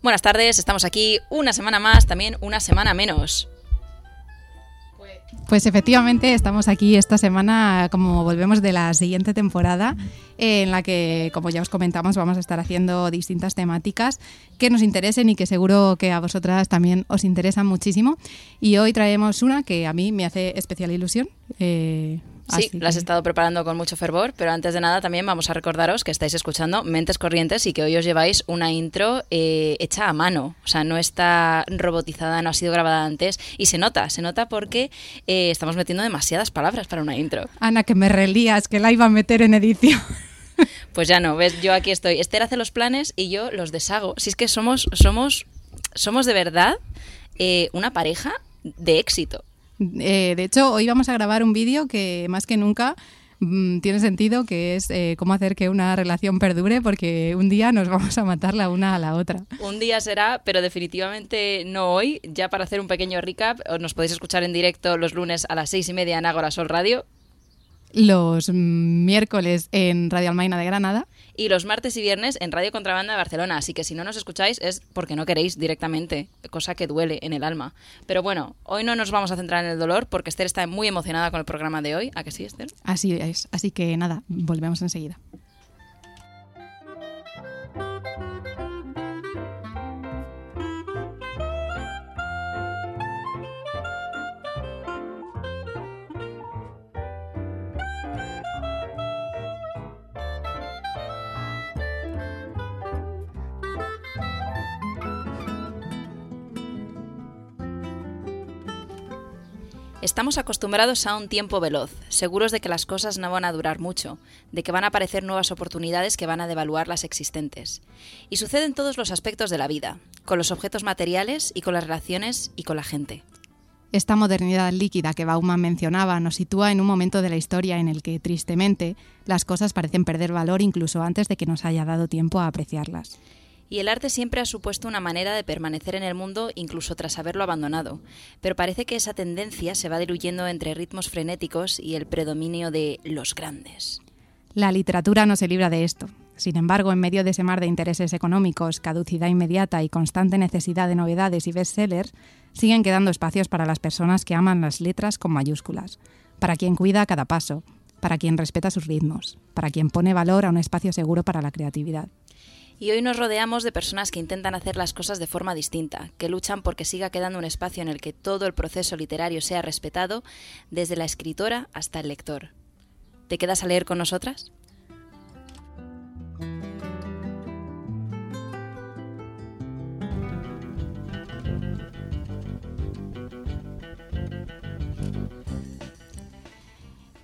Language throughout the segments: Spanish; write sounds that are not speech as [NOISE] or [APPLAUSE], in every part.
Buenas tardes, estamos aquí una semana más, también una semana menos. Pues efectivamente estamos aquí esta semana como volvemos de la siguiente temporada en la que, como ya os comentamos, vamos a estar haciendo distintas temáticas que nos interesen y que seguro que a vosotras también os interesan muchísimo. Y hoy traemos una que a mí me hace especial ilusión. Eh, Sí, las he estado preparando con mucho fervor, pero antes de nada también vamos a recordaros que estáis escuchando Mentes Corrientes y que hoy os lleváis una intro eh, hecha a mano, o sea, no está robotizada, no ha sido grabada antes y se nota, se nota porque eh, estamos metiendo demasiadas palabras para una intro. Ana, que me relías, que la iba a meter en edición. [LAUGHS] Pues ya no, ves, yo aquí estoy. Esther hace los planes y yo los deshago. Si es que somos, somos, somos de verdad eh, una pareja de éxito. Eh, de hecho, hoy vamos a grabar un vídeo que más que nunca mm, tiene sentido, que es eh, cómo hacer que una relación perdure, porque un día nos [LAUGHS] vamos a matar la una a la otra. Un día será, pero definitivamente no hoy. Ya para hacer un pequeño recap, nos podéis escuchar en directo los lunes a las seis y media en Ágora Sol Radio los miércoles en Radio Almaina de Granada. Y los martes y viernes en Radio Contrabanda de Barcelona. Así que si no nos escucháis es porque no queréis directamente, cosa que duele en el alma. Pero bueno, hoy no nos vamos a centrar en el dolor porque Esther está muy emocionada con el programa de hoy. ¿A que sí, Esther? Así es. Así que nada, volvemos enseguida. Estamos acostumbrados a un tiempo veloz, seguros de que las cosas no van a durar mucho, de que van a aparecer nuevas oportunidades que van a devaluar las existentes. Y sucede en todos los aspectos de la vida, con los objetos materiales y con las relaciones y con la gente. Esta modernidad líquida que Bauman mencionaba nos sitúa en un momento de la historia en el que, tristemente, las cosas parecen perder valor incluso antes de que nos haya dado tiempo a apreciarlas. Y el arte siempre ha supuesto una manera de permanecer en el mundo incluso tras haberlo abandonado, pero parece que esa tendencia se va diluyendo entre ritmos frenéticos y el predominio de los grandes. La literatura no se libra de esto. Sin embargo, en medio de ese mar de intereses económicos, caducidad inmediata y constante necesidad de novedades y bestsellers, siguen quedando espacios para las personas que aman las letras con mayúsculas, para quien cuida cada paso, para quien respeta sus ritmos, para quien pone valor a un espacio seguro para la creatividad. Y hoy nos rodeamos de personas que intentan hacer las cosas de forma distinta, que luchan porque siga quedando un espacio en el que todo el proceso literario sea respetado, desde la escritora hasta el lector. ¿Te quedas a leer con nosotras?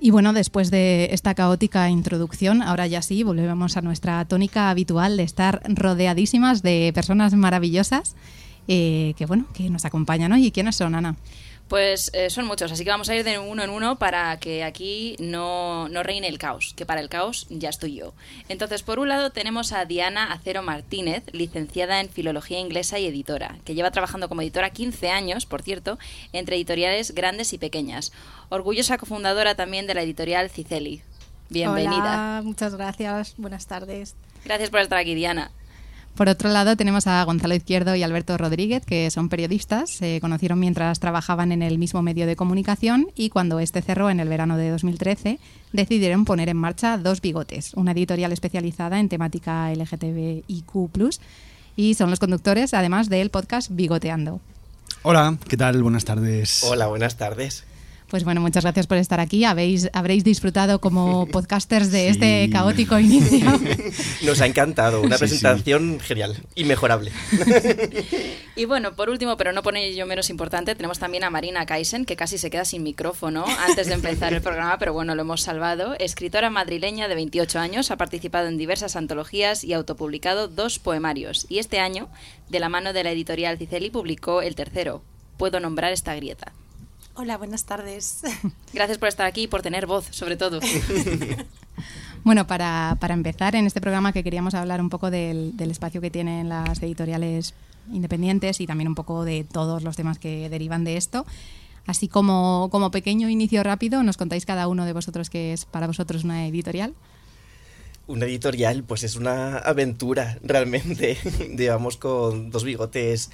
Y bueno, después de esta caótica introducción, ahora ya sí, volvemos a nuestra tónica habitual de estar rodeadísimas de personas maravillosas eh, que bueno, que nos acompañan hoy. ¿Y quiénes son, Ana? Pues eh, son muchos, así que vamos a ir de uno en uno para que aquí no, no, reine el caos, que para el caos ya estoy yo. Entonces, por un lado tenemos a Diana Acero Martínez, licenciada en Filología Inglesa y editora, que lleva trabajando como editora 15 años, por cierto, entre editoriales grandes y pequeñas. Orgullosa cofundadora también de la editorial Ciceli. Bienvenida. Hola, muchas gracias. Buenas tardes. Gracias por estar aquí, Diana. Por otro lado, tenemos a Gonzalo Izquierdo y Alberto Rodríguez, que son periodistas. Se conocieron mientras trabajaban en el mismo medio de comunicación y cuando este cerró en el verano de 2013, decidieron poner en marcha Dos Bigotes, una editorial especializada en temática LGTBIQ, y son los conductores, además del podcast Bigoteando. Hola, ¿qué tal? Buenas tardes. Hola, buenas tardes. Pues bueno, muchas gracias por estar aquí. Habéis, habréis disfrutado como [LAUGHS] podcasters de este caótico inicio. [LAUGHS] Nos ha encantado, una presentación genial y mejorable. [LAUGHS] y bueno, por último, pero no por ello menos importante, tenemos también a Marina Kaisen, que casi se queda sin micrófono antes de empezar el programa, pero bueno, lo hemos salvado. Escritora madrileña de 28 años, ha participado en diversas antologías y autopublicado dos poemarios. Y este año, de la mano de la editorial Ciceli, publicó el tercero, Puedo nombrar esta grieta. Hola, buenas tardes. [LAUGHS] Gracias por estar aquí y por tener voz, sobre todo. [LAUGHS] bueno, para, empezar en este programa que queríamos hablar un poco del, espacio que tienen las editoriales independientes y también un poco de todos los temas que derivan de esto. Así como, como pequeño inicio rápido, ¿nos contáis cada uno de vosotros qué es para vosotros una editorial? Una editorial, pues es una aventura, realmente. [LAUGHS] Llevamos con dos bigotes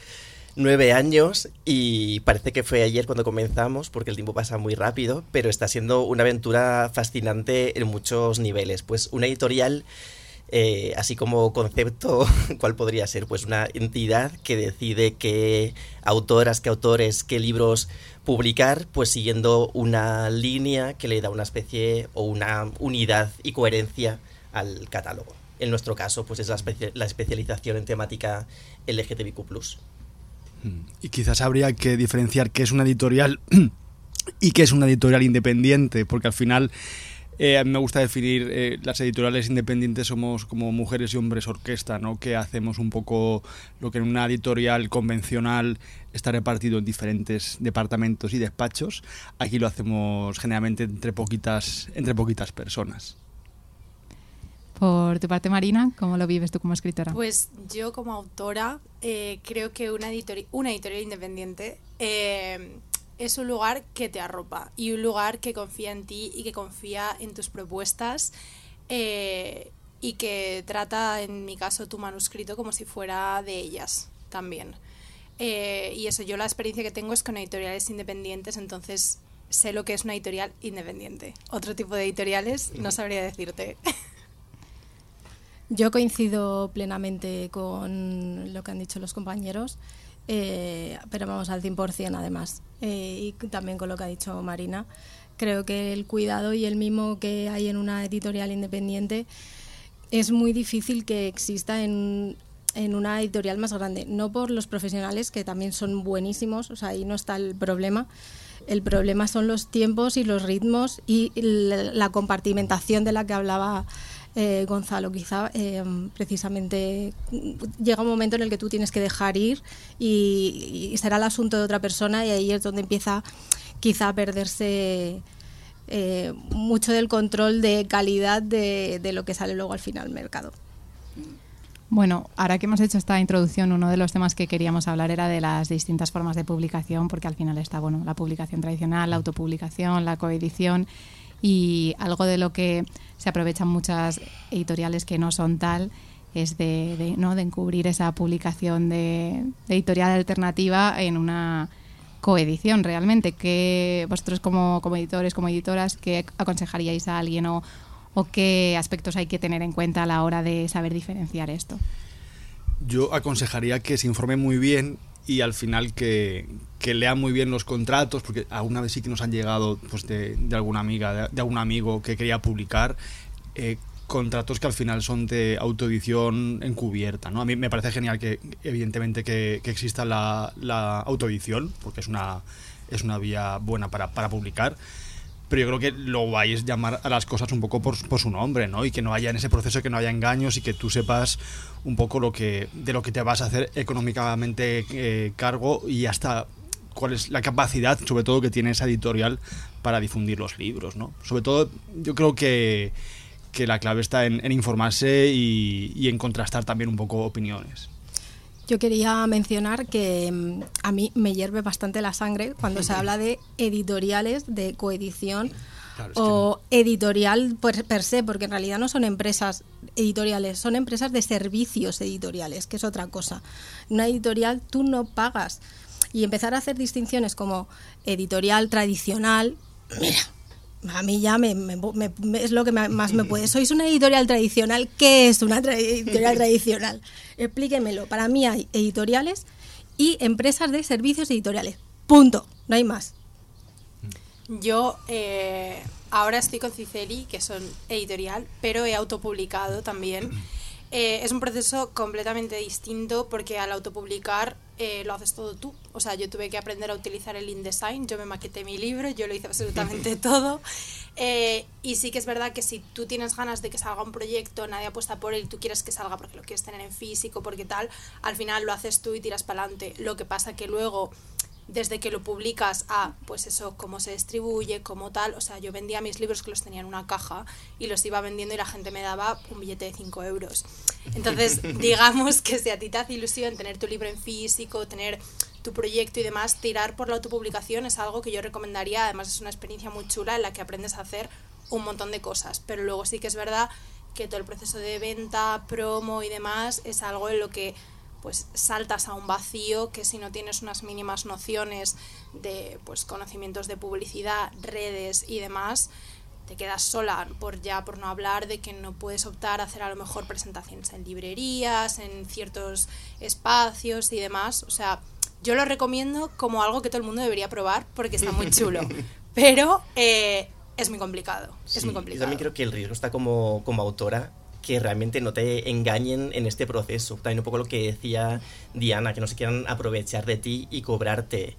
nueve años y parece que fue ayer cuando comenzamos porque el tiempo pasa muy rápido, pero está siendo una aventura fascinante en muchos niveles. Pues una editorial eh, así como concepto, [LAUGHS] ¿cuál podría ser? Pues una entidad que decide qué autoras, qué autores, qué libros publicar, pues siguiendo una línea que le da una especie o una unidad y coherencia al catálogo. En nuestro caso, pues es la, la especialización en temática LGTBIQ. Y quizás habría que diferenciar qué es una editorial [CLEARS THROAT] y qué es una editorial independiente, porque al final eh, me gusta definir eh, las editoriales independientes somos como mujeres y hombres orquesta, ¿no? Que hacemos un poco lo que en una editorial convencional está repartido en diferentes departamentos y despachos. Aquí lo hacemos generalmente entre poquitas, entre poquitas personas. Por tu parte, Marina, ¿cómo lo vives tú como escritora? Pues yo como autora eh, creo que una, editorial, independiente es un lugar que te arropa y un lugar que confía en ti y que confía en tus propuestas eh, y que trata, en mi caso, tu manuscrito como si fuera de ellas también. Eh, y eso, yo la experiencia que tengo es con editoriales independientes, entonces sé lo que es una editorial independiente. Otro tipo de editoriales no sabría decirte. [LAUGHS] Yo coincido plenamente con lo que han dicho los compañeros. Eh, pero vamos al 100% además. Eh, y también con lo que ha dicho Marina. Creo que el cuidado y el mimo que hay en una editorial independiente es muy difícil que exista en, en una editorial más grande. No por los profesionales, que también son buenísimos, o sea, ahí no está el problema. El problema son los tiempos y los ritmos y la compartimentación de la que hablaba eh, Gonzalo, quizá eh, precisamente llega un momento en el que tú tienes que dejar ir y, será el asunto de otra persona y ahí es donde empieza quizá a perderse eh, mucho del control de calidad de, lo que sale luego al final al mercado. Bueno, ahora que hemos hecho esta introducción, uno de los temas que queríamos hablar era de las distintas formas de publicación, porque al final está bueno la publicación tradicional, la autopublicación, la coedición y algo de lo que se aprovechan muchas editoriales que no son tal es de, ¿no? de encubrir esa publicación de, editorial alternativa en una coedición realmente. que vosotros como, como editores, como editoras, qué aconsejaríais a alguien o, o qué aspectos hay que tener en cuenta a la hora de saber diferenciar esto? Yo aconsejaría que se informe muy bien y al final que, que lean muy bien los contratos, porque alguna vez sí que nos han llegado pues, de, de alguna amiga, de, algún amigo que quería publicar. Eh, contratos que al final son de autoedición encubierta. ¿no? A mí me parece genial que, evidentemente, que, que exista la, la, autoedición, porque es una, es una vía buena para, para publicar pero yo creo que lo vais a llamar a las cosas un poco por, su nombre, ¿no? Y que no haya en ese proceso que no haya engaños y que tú sepas un poco lo que de lo que te vas a hacer económicamente eh, cargo y hasta cuál es la capacidad, sobre todo, que tiene esa editorial para difundir los libros, ¿no? Sobre todo, yo creo que, que la clave está en, informarse y en contrastar también un poco opiniones. Yo quería mencionar que mm, a mí me hierve bastante la sangre cuando se [LAUGHS] habla de editoriales de coedición claro, o editorial per, per, se, porque en realidad no son empresas editoriales, son empresas de servicios editoriales, que es otra cosa. Una editorial tú no pagas. Y empezar a hacer distinciones como editorial tradicional, mira, a mí ya me, me, me, es lo que más me puede. [LAUGHS] Sois una editorial tradicional. ¿Qué es una tra editorial [LAUGHS] tradicional? Explíquemelo. Para mí hay editoriales y empresas de servicios editoriales. Punto. No hay más. Yo eh, ahora estoy con Ciceli, que son editorial, pero he autopublicado también. [CLEARS THROAT] Eh, es un proceso completamente distinto porque al autopublicar eh, lo haces todo tú. O sea, yo tuve que aprender a utilizar el InDesign, yo me maqueté mi libro, yo lo hice absolutamente [LAUGHS] todo. Eh, y sí que es verdad que si tú tienes ganas de que salga un proyecto, nadie apuesta por él tú quieres que salga porque lo quieres tener en físico, porque tal, al final lo haces tú y tiras para adelante. Lo que pasa que luego desde que lo publicas a, pues eso, cómo se distribuye, cómo tal. O sea, yo vendía mis libros que los tenía en una caja y los iba vendiendo y la gente me daba un billete de 5 euros. Entonces, [LAUGHS] digamos que si a ti te hace ilusión tener tu libro en físico, tener tu proyecto y demás, tirar por la autopublicación es algo que yo recomendaría. Además, es una experiencia muy chula en la que aprendes a hacer un montón de cosas. Pero luego sí que es verdad que todo el proceso de venta, promo y demás es algo en lo que pues saltas a un vacío que si no tienes unas mínimas nociones de pues conocimientos de publicidad, redes y demás, te quedas sola por ya por no hablar de que no puedes optar a hacer a lo mejor presentaciones en librerías, en ciertos espacios y demás, o sea, yo lo recomiendo como algo que todo el mundo debería probar porque está muy chulo, [LAUGHS] pero eh, es muy complicado, es muy complicado. Yo también creo que el riesgo está como, como autora que realmente no te engañen en este proceso. También un poco lo que decía Diana, que no se quieran aprovechar de ti y cobrarte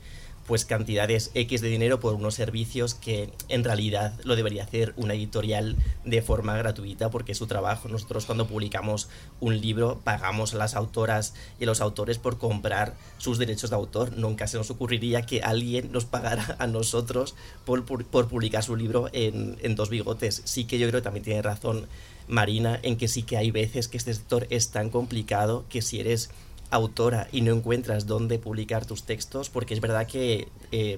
pues cantidades X de dinero por unos servicios que en realidad lo debería hacer una editorial de forma gratuita porque es su trabajo. Nosotros cuando publicamos un libro pagamos a las autoras y a los autores por comprar sus derechos de autor. Nunca se nos ocurriría que alguien nos pagara a nosotros por, por, publicar su libro en, en dos bigotes. Sí que yo creo que también tiene razón Marina en que sí que hay veces que este sector es tan complicado que si eres autora y no encuentras dónde publicar tus textos, porque es verdad que, eh,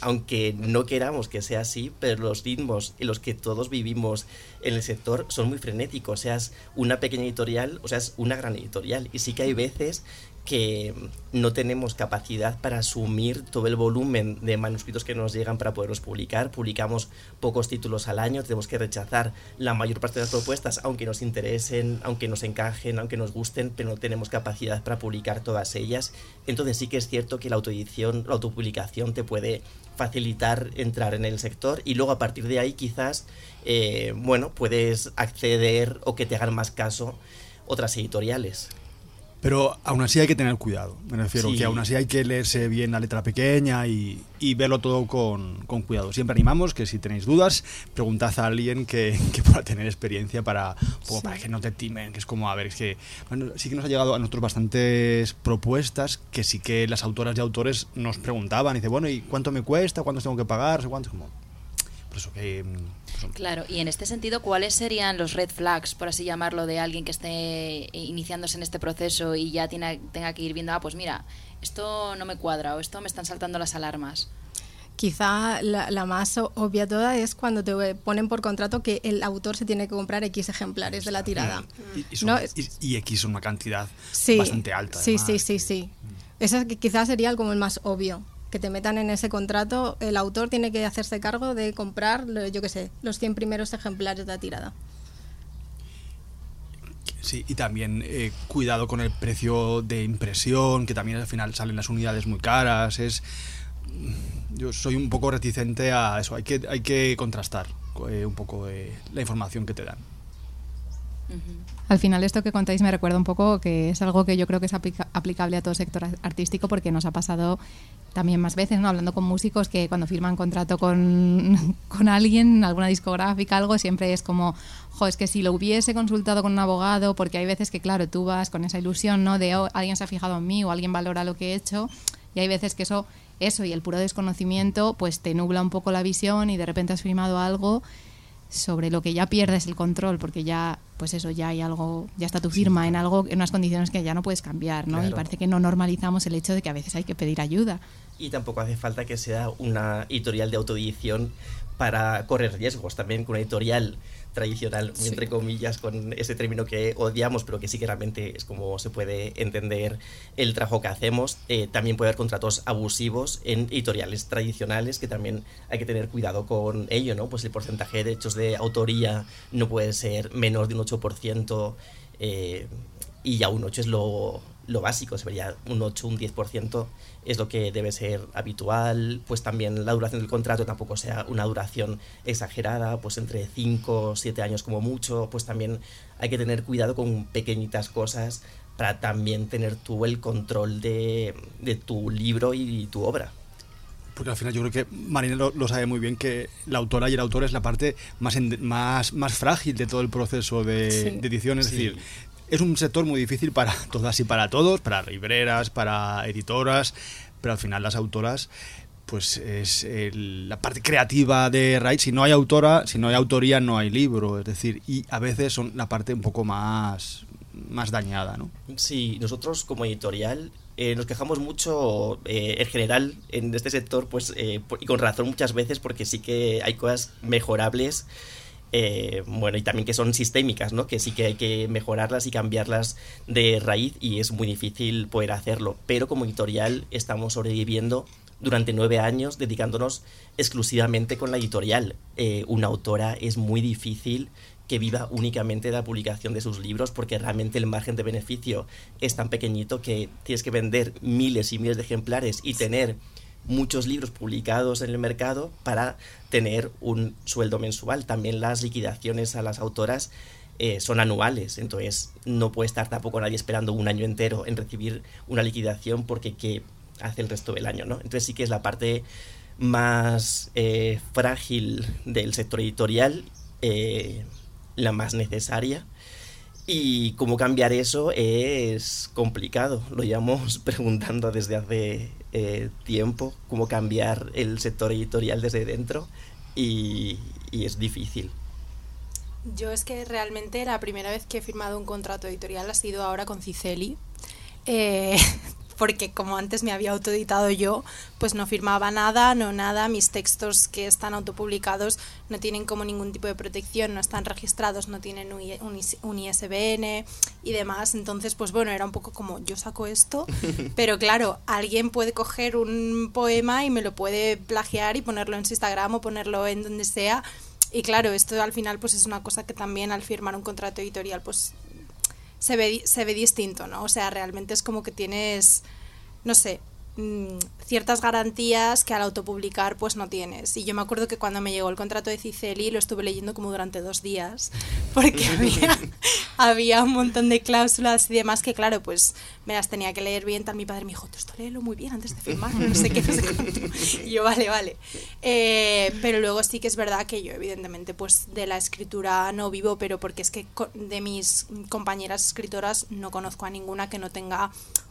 aunque no queramos que sea así, pero los ritmos en los que todos vivimos en el sector son muy frenéticos, seas una pequeña editorial o seas una gran editorial. Y sí que hay veces que no tenemos capacidad para asumir todo el volumen de manuscritos que nos llegan para poderlos publicar. Publicamos pocos títulos al año, tenemos que rechazar la mayor parte de las propuestas, aunque nos interesen, aunque nos encajen, aunque nos gusten, pero no tenemos capacidad para publicar todas ellas. Entonces sí que es cierto que la autoedición, la autopublicación te puede facilitar entrar en el sector y luego a partir de ahí quizás, eh, bueno, puedes acceder o que te hagan más caso otras editoriales. Pero aún así hay que tener cuidado. Me refiero que aún así hay que leerse bien la letra pequeña y, y verlo todo con, con, cuidado. Siempre animamos que si tenéis dudas, preguntad a alguien que, [LAUGHS] que pueda tener experiencia para, para que no te timen. Que es como, a ver, es que bueno, sí que nos ha llegado a nosotros bastantes propuestas que sí que las autoras y autores nos preguntaban. Y dice, bueno, ¿y cuánto me cuesta? ¿Cuánto tengo que pagar? ¿Cuánto? Como, Mm, claro, y en este sentido, ¿cuáles serían los red flags, por así llamarlo, de alguien que esté iniciándose en este proceso y ya tiene, tenga que ir viendo, ah, pues mira, esto no me cuadra o esto me están saltando las alarmas? Quizá la, más obvia toda es cuando te ponen por contrato que el autor se tiene que comprar X ejemplares de la tirada. Y, X es una cantidad bastante alta. Sí, sí, sí, sí. Eso quizás sería como el más obvio que te metan en ese contrato, el autor tiene que hacerse cargo de comprar, yo qué sé, los 100 primeros ejemplares de la tirada. Sí, y también eh, cuidado con el precio de impresión, que también al final salen las unidades muy caras. Es, yo soy un poco reticente a eso. Hay que, hay que contrastar eh, un poco la información que te dan. Al final esto que contáis me recuerda un poco que es algo que yo creo que es aplicable a todo sector artístico porque nos ha pasado también más veces, ¿no? Hablando con músicos que cuando firman contrato con, [LAUGHS] con alguien, alguna discográfica, algo, siempre es como, jo, es que si lo hubiese consultado con un abogado, porque hay veces que, claro, tú vas con esa ilusión, ¿no? De oh, alguien se ha fijado en mí o alguien valora lo que he hecho, y hay veces que eso, eso y el puro desconocimiento, pues te nubla un poco la visión y de repente has firmado algo sobre lo que ya pierdes el control porque ya pues eso ya hay algo ya está tu firma en algo en unas condiciones que ya no puedes cambiar no y parece que no normalizamos el hecho de que a veces hay que pedir ayuda. Y tampoco hace falta que sea una editorial de autoedición para correr riesgos también con una editorial tradicional, entre comillas, con ese término que odiamos, pero que sí que realmente es como se puede entender el trabajo que hacemos. Eh, también puede haber contratos abusivos en editoriales tradicionales, que también hay que tener cuidado con ello, ¿no? Pues el porcentaje de derechos de autoría no puede ser menos de un 8%, eh, y ya un 8 es lo, lo básico, se vería un 8, un 10% es lo que debe ser habitual, pues también la duración del contrato tampoco sea una duración exagerada, pues entre 5 o 7 años como mucho, pues también hay que tener cuidado con pequeñitas cosas para también tener tú el control de, tu libro y tu obra. Porque al final yo creo que Marina lo, sabe muy bien que la autora y el autor es la parte más, más, más frágil de todo el proceso de, edición. Es decir, es un sector muy difícil para [LAUGHS] todas y para todos, para libreras, para editoras, pero al final las autoras pues es la parte creativa de Raid. Si no hay autora, si no hay autoría, no hay libro. Es decir, y a veces son la parte un poco más, más dañada, ¿no? Sí, nosotros como editorial eh, nos quejamos mucho eh, en general en este sector, pues eh, y con razón muchas veces, porque sí que hay cosas mejorables. Eh, bueno, y también que son sistémicas, ¿no? Que sí que hay que mejorarlas y cambiarlas de raíz y es muy difícil poder hacerlo. Pero como editorial estamos sobreviviendo durante nueve años dedicándonos exclusivamente con la editorial. Eh, una autora es muy difícil que viva únicamente de la publicación de sus libros porque realmente el margen de beneficio es tan pequeñito que tienes que vender miles y miles de ejemplares y tener muchos libros publicados en el mercado para tener un sueldo mensual. También las liquidaciones a las autoras eh, son anuales, entonces no puede estar tampoco nadie esperando un año entero en recibir una liquidación porque ¿qué hace el resto del año? ¿no? Entonces sí que es la parte más eh, frágil del sector editorial, eh, la más necesaria. Y cómo cambiar eso es complicado. Lo llevamos [LAUGHS] preguntando desde hace eh, tiempo, cómo cambiar el sector editorial desde dentro y, es difícil. Yo es que realmente la primera vez que he firmado un contrato editorial ha sido ahora con Ciceli. Eh, [LAUGHS] porque como antes me había autoeditado yo, pues no firmaba nada, no nada, mis textos que están autopublicados no tienen como ningún tipo de protección, no están registrados, no tienen un, ISBN y demás, entonces pues bueno, era un poco como yo saco esto, [LAUGHS] pero claro, alguien puede coger un poema y me lo puede plagiar y ponerlo en su Instagram o ponerlo en donde sea, y claro, esto al final pues es una cosa que también al firmar un contrato editorial pues se ve, se ve distinto, ¿no? O sea, realmente es como que tienes, no sé, mm, ciertas garantías que al autopublicar pues no tienes. Y yo me acuerdo que cuando me llegó el contrato de Ciceli lo estuve leyendo como durante dos días, [LAUGHS] porque [LAUGHS] había, había un montón de cláusulas y demás que claro, pues me las tenía que leer bien. Tal mi padre me dijo, tú esto léelo muy bien antes de firmar, no sé qué, no sé cuánto. Y yo, vale, vale. Eh, pero luego sí que es verdad que yo evidentemente pues de la escritura no vivo, pero porque es que de mis compañeras escritoras no conozco a ninguna que no tenga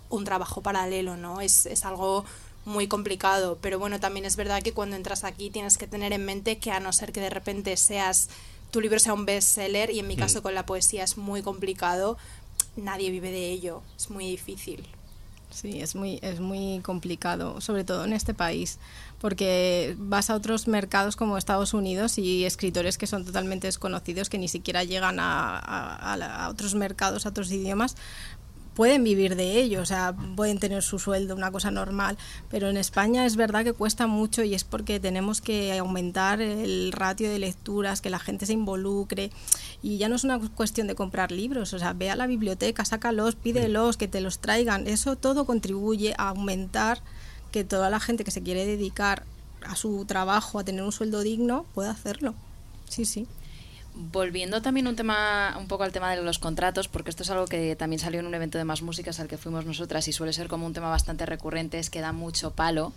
un trabajo paralelo, ¿no? Es, es algo muy complicado, pero bueno, también es verdad que cuando entras aquí tienes que tener en mente que a no ser que de repente seas tu libro sea un bestseller y en mi caso con la poesía es muy complicado, nadie vive de ello, es muy difícil. Sí, es muy, es muy complicado, sobre todo en este país, porque vas a otros mercados como Estados Unidos y escritores que son totalmente desconocidos, que ni siquiera llegan a, a- a la- a otros mercados, a otros idiomas, pueden vivir de ello, o sea, pueden tener su sueldo, una cosa normal, pero en España es verdad que cuesta mucho y es porque tenemos que aumentar el ratio de lecturas, que la gente se involucre y ya no es una cuestión de comprar libros, o sea, ve a la biblioteca, sácalos, pídelos, que te los traigan, eso todo contribuye a aumentar que toda la gente que se quiere dedicar a su trabajo, a tener un sueldo digno, pueda hacerlo. Sí, sí. Volviendo también un tema, un poco al tema de los contratos, porque esto es algo que también salió en un evento de más músicas al que fuimos nosotras y suele ser como un tema bastante recurrente, es que da mucho palo.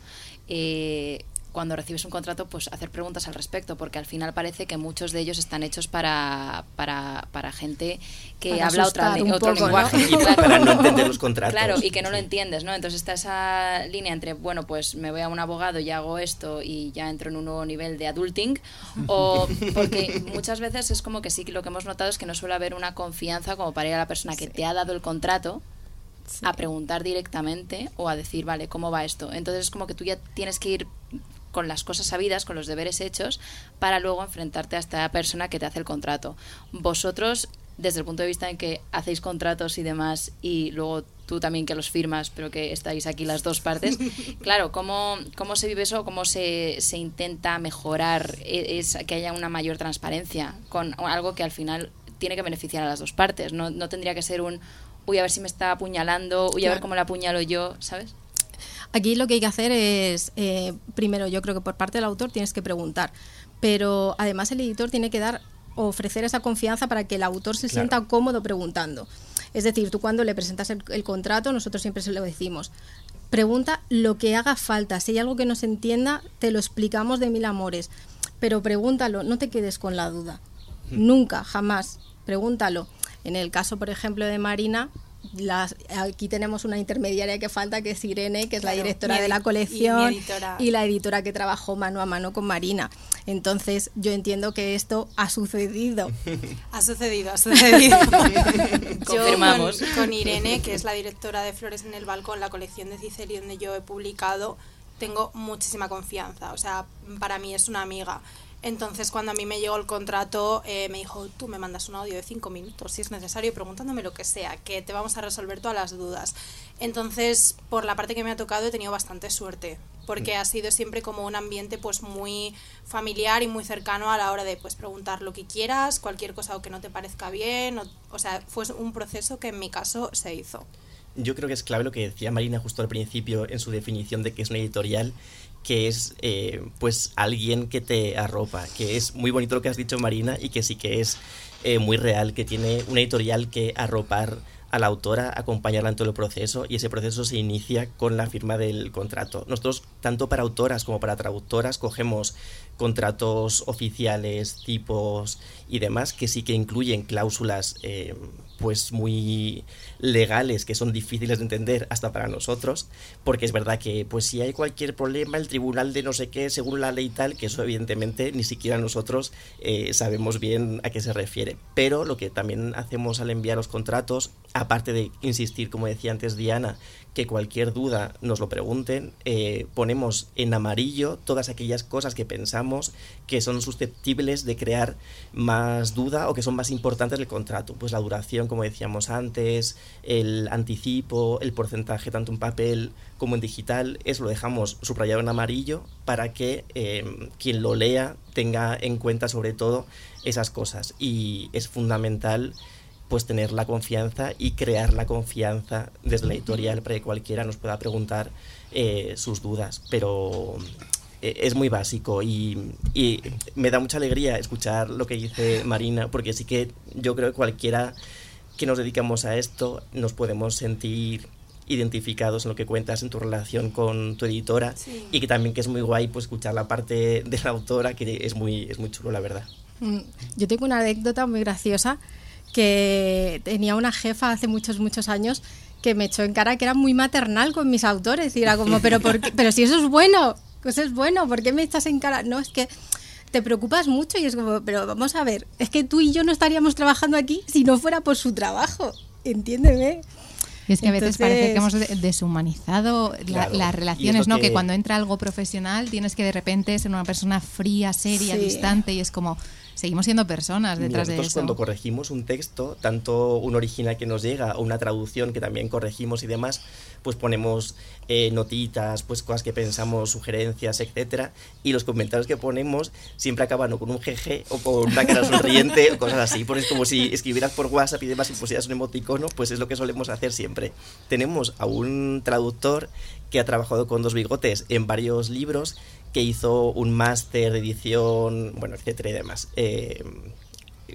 eh, cuando recibes un contrato, pues hacer preguntas al respecto, porque al final parece que muchos de ellos están hechos para, para, para gente que Para habla otra, un otro poco, ¿no? lenguaje. Y [LAUGHS] para no entender los contratos. Claro, y que no lo entiendes, ¿no? Entonces está esa línea entre, bueno, pues me voy a un abogado y hago esto y ya entro en un nuevo nivel de adulting, o [LAUGHS] porque muchas veces es como que sí, que lo que hemos notado es que no suele haber una confianza como para ir a la persona que te ha dado el contrato a preguntar directamente o a decir, vale, ¿cómo va esto? Entonces es como que tú ya tienes que ir con las cosas sabidas, con los deberes hechos, para luego enfrentarte a esta persona que te hace el contrato. Vosotros, desde el punto de vista en que hacéis contratos y demás, y luego tú también que los firmas, pero que estáis aquí las dos partes, [LAUGHS] claro, ¿cómo, cómo se vive eso? ¿Cómo se, se intenta mejorar? E- Es que haya una mayor transparencia con algo que al final tiene que beneficiar a las dos partes. No, no tendría que ser un, uy, a ver si me está apuñalando, uy, a ver cómo la apuñalo yo, ¿sabes? Aquí lo que hay que hacer es, eh, primero, yo creo que por parte del autor tienes que preguntar, pero además el editor tiene que dar ofrecer esa confianza para que el autor se Claro. sienta cómodo preguntando. Es decir, tú cuando le presentas el, el contrato, nosotros siempre se lo decimos. Pregunta lo que haga falta. Si hay algo que no se entienda, te lo explicamos de mil amores. Pero pregúntalo, no te quedes con la duda. Nunca, jamás. Pregúntalo. En el caso, por ejemplo, de Marina, las, aquí tenemos una intermediaria que falta, que es Irene, que es la Claro, directora mi de la colección y y la editora que trabajó mano a mano con Marina. Entonces, yo entiendo que esto ha sucedido. [LAUGHS] Ha sucedido, ha sucedido. [LAUGHS] Yo Confirmamos. Con, con Irene, que es la directora de Flores en el Balcón, la colección de Cicely donde yo he publicado, tengo muchísima confianza. O sea, para mí es una amiga. Entonces, cuando a mí me llegó el contrato, eh, me dijo, tú me mandas un audio de cinco minutos, si es necesario, preguntándome lo que sea, que te vamos a resolver todas las dudas. Entonces, por la parte que me ha tocado, he tenido bastante suerte, porque ha sido siempre como un ambiente pues muy familiar y muy cercano a la hora de pues preguntar lo que quieras, cualquier cosa que no te parezca bien, o, o sea, fue un proceso que en mi caso se hizo. Yo creo que es clave lo que decía Marina justo al principio en su definición de que es una editorial, que es eh, pues alguien que te arropa, que es muy bonito lo que has dicho Marina y que sí que es eh, muy real, que tiene una editorial que arropar a la autora, acompañarla en todo el proceso y ese proceso se inicia con la firma del contrato. Nosotros, tanto para autoras como para traductoras, cogemos contratos oficiales, tipos y demás que sí que incluyen cláusulas eh, pues muy legales que son difíciles de entender hasta para nosotros porque es verdad que pues si hay cualquier problema el tribunal de no sé qué según la ley tal que eso evidentemente ni siquiera nosotros eh, sabemos bien a qué se refiere. Pero lo que también hacemos al enviar los contratos aparte de insistir como decía antes Diana que cualquier duda nos lo pregunten. Eh, ponemos en amarillo todas aquellas cosas que pensamos que son susceptibles de crear más duda o que son más importantes del contrato. Pues la duración como decíamos antes el anticipo el porcentaje tanto en papel como en digital eso lo dejamos subrayado en amarillo para que eh, quien lo lea tenga en cuenta sobre todo esas cosas. Y es fundamental pues tener la confianza y crear la confianza desde la editorial para que cualquiera nos pueda preguntar eh, sus dudas. Pero eh, es muy básico y, y me da mucha alegría escuchar lo que dice Marina, porque sí que yo creo que cualquiera que nos dedicamos a esto nos podemos sentir identificados en lo que cuentas en tu relación con tu editora Sí. y que también que es muy guay pues escuchar la parte de la autora que es muy es muy chulo la verdad Mm, Yo tengo una anécdota muy graciosa que tenía una jefa hace muchos, muchos años que me echó en cara que era muy maternal con mis autores y era como, pero, ¿por qué? pero si eso es bueno, eso es bueno, ¿por qué me echas en cara? No, es que te preocupas mucho y es como, pero vamos a ver, es que tú y yo no estaríamos trabajando aquí si no fuera por su trabajo, entiéndeme. Y es que a veces Entonces- parece que hemos de- deshumanizado la- las relaciones, ¿no? Que... que- cuando entra algo profesional tienes que de repente ser una persona fría, seria, Sí. distante y es como seguimos siendo personas Mira, detrás de nosotros eso. cuando corregimos un texto, tanto un original que nos llega o una traducción que también corregimos y demás, pues ponemos eh, notitas, pues cosas que pensamos, sugerencias, etcétera, y los comentarios que ponemos siempre acaban o con un jeje o con una cara sonriente o cosas así, porque es como si escribieras por WhatsApp y demás y pusieras un emoticono, pues es lo que solemos hacer siempre. Tenemos a un traductor que ha trabajado con dos bigotes en varios libros, que hizo un máster de edición, bueno, etcétera y demás. Eh,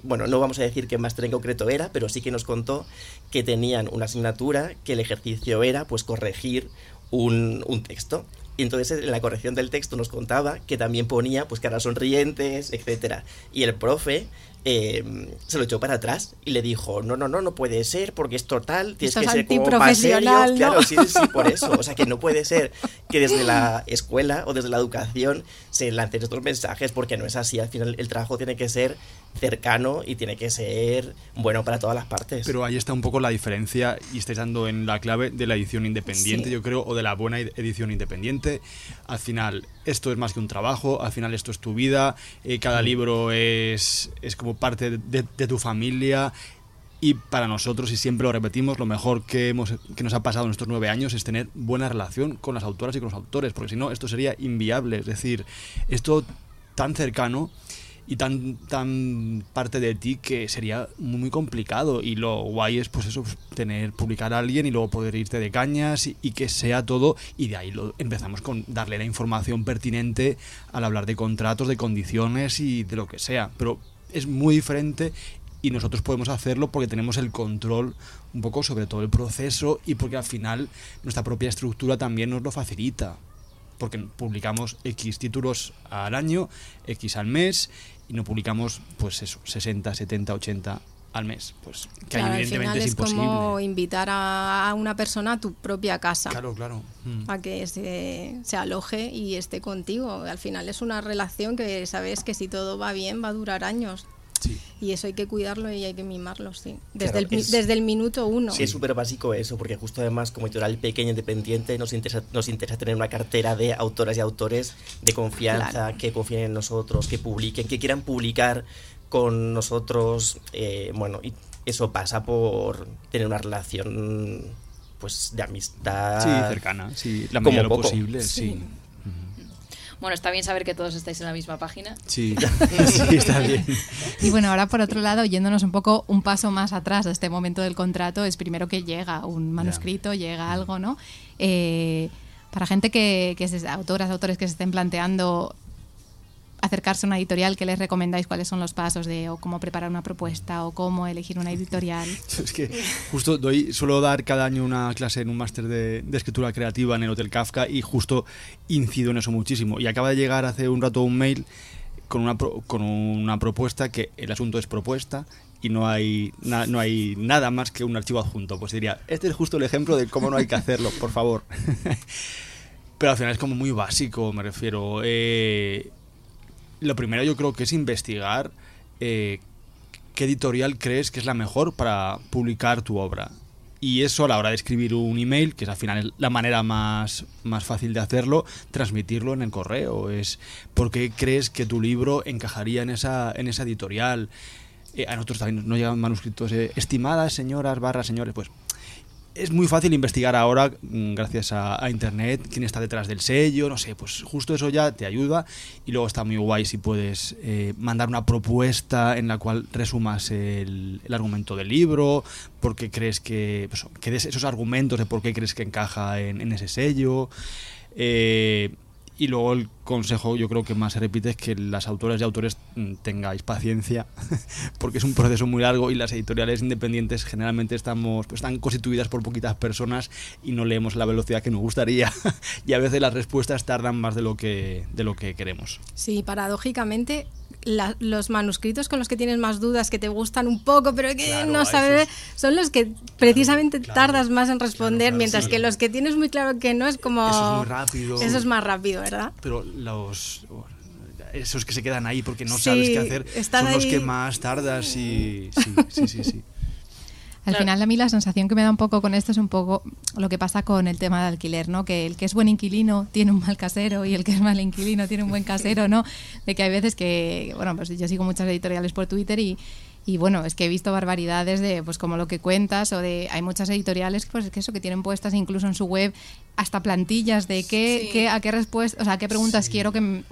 bueno, no vamos a decir qué máster en concreto era, pero sí que nos contó que tenían una asignatura que el ejercicio era pues corregir un, un texto. Y entonces en la corrección del texto nos contaba que también ponía pues caras sonrientes, etcétera. Y el profe eh, se lo echó para atrás y le dijo, no, no, no, no puede ser porque es total, tienes que ser como más serio". Claro, sí, sí, por eso. O sea, que no puede ser que desde la escuela o desde la educación se lancen estos mensajes porque no es así. Al final el trabajo tiene que ser cercano y tiene que ser bueno para todas las partes. Pero ahí está un poco la diferencia y estáis dando en la clave de la edición independiente, Sí. yo creo, o de la buena ed- edición independiente. Al final, esto es más que un trabajo, al final esto es tu vida, eh, cada libro es, es como parte de, de tu familia. Y para nosotros, y siempre lo repetimos, lo mejor que, hemos, que nos ha pasado en estos nueve años es tener buena relación con las autoras y con los autores, porque si no, esto sería inviable. Es decir, esto tan cercano y tan, tan parte de ti que sería muy, complicado. Y lo guay es, pues eso, pues, tener, publicar a alguien y luego poder irte de cañas y, y que sea todo. Y de ahí lo, empezamos con darle la información pertinente al hablar de contratos, de condiciones y de lo que sea. Pero es muy diferente y nosotros podemos hacerlo porque tenemos el control un poco sobre todo el proceso y porque al final nuestra propia estructura también nos lo facilita porque publicamos X títulos al año, X al mes y no publicamos pues eso, 60, 70, 80 al mes. Pues que Claro, al evidentemente final es es, imposible. como invitar a a una persona a tu propia casa. Claro, claro. Mm. a que se, se aloje y esté contigo. Al final es una relación que sabes que si todo va bien va a durar años. Sí. Y eso hay que cuidarlo y hay que mimarlo, sí. Desde, Claro, el, es- desde el minuto uno. Sí, es súper básico eso, porque justo además como editorial pequeña independiente nos interesa, nos interesa tener una cartera de autoras y autores de confianza, Claro. que confíen en nosotros, que publiquen, que quieran publicar con nosotros. eh, bueno, y eso pasa por tener una relación pues de amistad. Sí, cercana, sí, la Como medida de lo poco. posible, sí. Bueno, está bien saber que todos estáis en la misma página. Sí, [LAUGHS] sí, está bien. Y bueno, ahora por otro lado, yéndonos un poco un paso más atrás de este momento del contrato, es primero que llega un manuscrito, llega algo, ¿no? Eh, para gente que, que es autoras, autores que se estén planteando acercarse a una editorial, ¿qué les recomendáis? ¿Cuáles son los pasos de o cómo preparar una propuesta o cómo elegir una editorial? [LAUGHS] Es que justo doy, suelo dar cada año una clase en un máster de, escritura creativa en el Hotel Kafka y justo incido en eso muchísimo. Y acaba de llegar hace un rato un mail con una, con una propuesta que el asunto es propuesta y no hay, na- no hay nada más que un archivo adjunto. Pues diría, este es justo el ejemplo de cómo no hay que hacerlo, por favor. [LAUGHS] Pero al final es como muy básico, me refiero. Eh, lo primero yo creo que es investigar eh, qué editorial crees que es la mejor para publicar tu obra. Y eso a la hora de escribir un email, que es al final la manera más, más fácil de hacerlo, transmitirlo en el correo. Es por qué crees que tu libro encajaría en esa, en esa editorial. Eh, a nosotros también nos llegan manuscritos, eh, estimadas señoras, barras señores, pues es muy fácil investigar ahora, mm, gracias a, Internet, quién está detrás del sello, no sé, pues justo eso ya te ayuda. Y luego está muy guay si puedes eh, mandar una propuesta en la cual resumas el, el argumento del libro, porque crees que, pues, que des esos argumentos de por qué crees que encaja en, en ese sello. Eh, y luego el consejo yo creo que más se repite es que las autoras y autores mm, tengáis paciencia [LAUGHS] porque es un proceso muy largo y las editoriales independientes generalmente estamos pues, están constituidas por poquitas personas y no leemos a la velocidad que nos gustaría [LAUGHS] y a veces las respuestas tardan más de lo que de lo que queremos. Sí, paradójicamente, la- los manuscritos con los que tienes más dudas, que te gustan un poco, pero que Claro, no sabes, son los que precisamente claro, tardas más en responder, claro, mientras sí. que los que tienes muy claro que no es como... Eso es muy rápido. Eso es más rápido, ¿verdad? Pero los esos que se quedan ahí porque no Sí, sabes qué hacer son los que más tardas y [LAUGHS] sí, sí, sí, sí. Al Claro. final a mí la sensación que me da un poco con esto es un poco lo que pasa con el tema de alquiler, ¿no? Que el que es buen inquilino tiene un mal casero y el que es mal inquilino tiene un buen casero, ¿no? De que hay veces que, bueno, pues yo sigo muchas editoriales por Twitter y, y bueno, es que he visto barbaridades de, pues como lo que cuentas o de, hay muchas editoriales, pues que eso, que tienen puestas incluso en su web hasta plantillas de qué, Sí. qué- a qué respuesta, o sea, qué preguntas quiero que, m-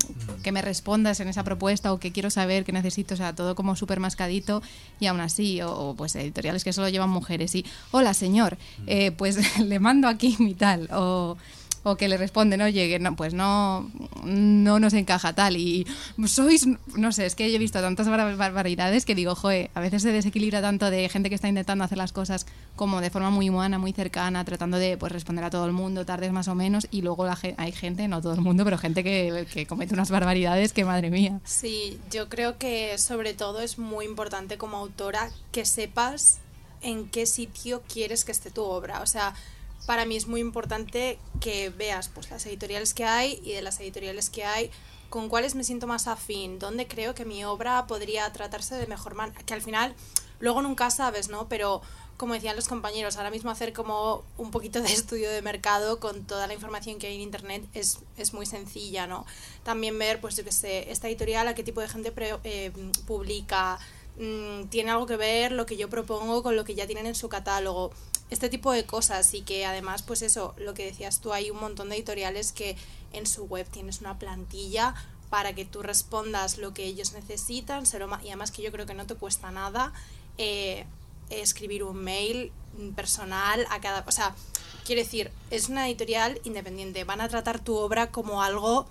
que me respondas en esa propuesta o que quiero saber, que necesito, o sea, todo como súper mascadito. Y aún así, o, o, pues editoriales que solo llevan mujeres y, hola señor, eh, pues [LAUGHS] le mando aquí mi tal, o, o que le responden, oye, que no, pues no, no nos encaja tal y sois, no sé, es que yo he visto tantas bar- barbaridades que digo, joe, a veces se desequilibra tanto de gente que está intentando hacer las cosas como de forma muy humana, muy cercana, tratando de pues responder a todo el mundo, tardes más o menos, y luego la, hay gente, no todo el mundo, pero gente que, que comete unas barbaridades que madre mía. Sí, yo creo que sobre todo es muy importante como autora que sepas en qué sitio quieres que esté tu obra. O sea, para mí es muy importante que veas pues las editoriales que hay y de las editoriales que hay con cuáles me siento más afín, dónde creo que mi obra podría tratarse de mejor manera, que al final luego nunca sabes, ¿no? Pero como decían los compañeros, ahora mismo hacer como un poquito de [LAUGHS] estudio de mercado con toda la información que hay en internet es, es muy sencilla, ¿no? También ver, pues yo qué sé, esta editorial a qué tipo de gente pre- eh, publica, mm, tiene algo que ver lo que yo propongo con lo que ya tienen en su catálogo, este tipo de cosas y que además, pues eso, lo que decías tú, hay un montón de editoriales que en su web tienes una plantilla para que tú respondas lo que ellos necesitan, y además que yo creo que no te cuesta nada. eh, escribir un mail personal a cada... O sea, quiero decir, es una editorial independiente. Van a tratar tu obra como algo...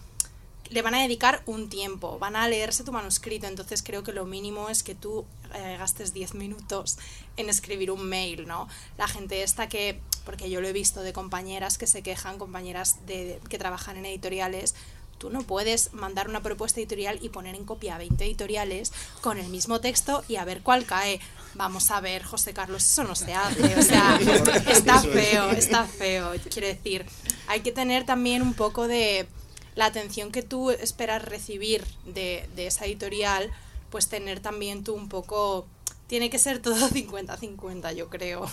Le van a dedicar un tiempo, van a leerse tu manuscrito, entonces creo que lo mínimo es que tú eh, gastes 10 minutos en escribir un mail, ¿no? La gente esta que, porque yo lo he visto de compañeras que se quejan, compañeras de, que trabajan en editoriales, tú no puedes mandar una propuesta editorial y poner en copia a 20 editoriales con el mismo texto y a ver cuál cae. Vamos a ver, José Carlos, eso no se hace. O sea, [LAUGHS] está feo, está feo. Quiero decir, hay que tener también un poco de la atención que tú esperas recibir de, de esa editorial, pues tener también tú un poco... Tiene que ser todo [LAUGHS] 50-50, yo creo.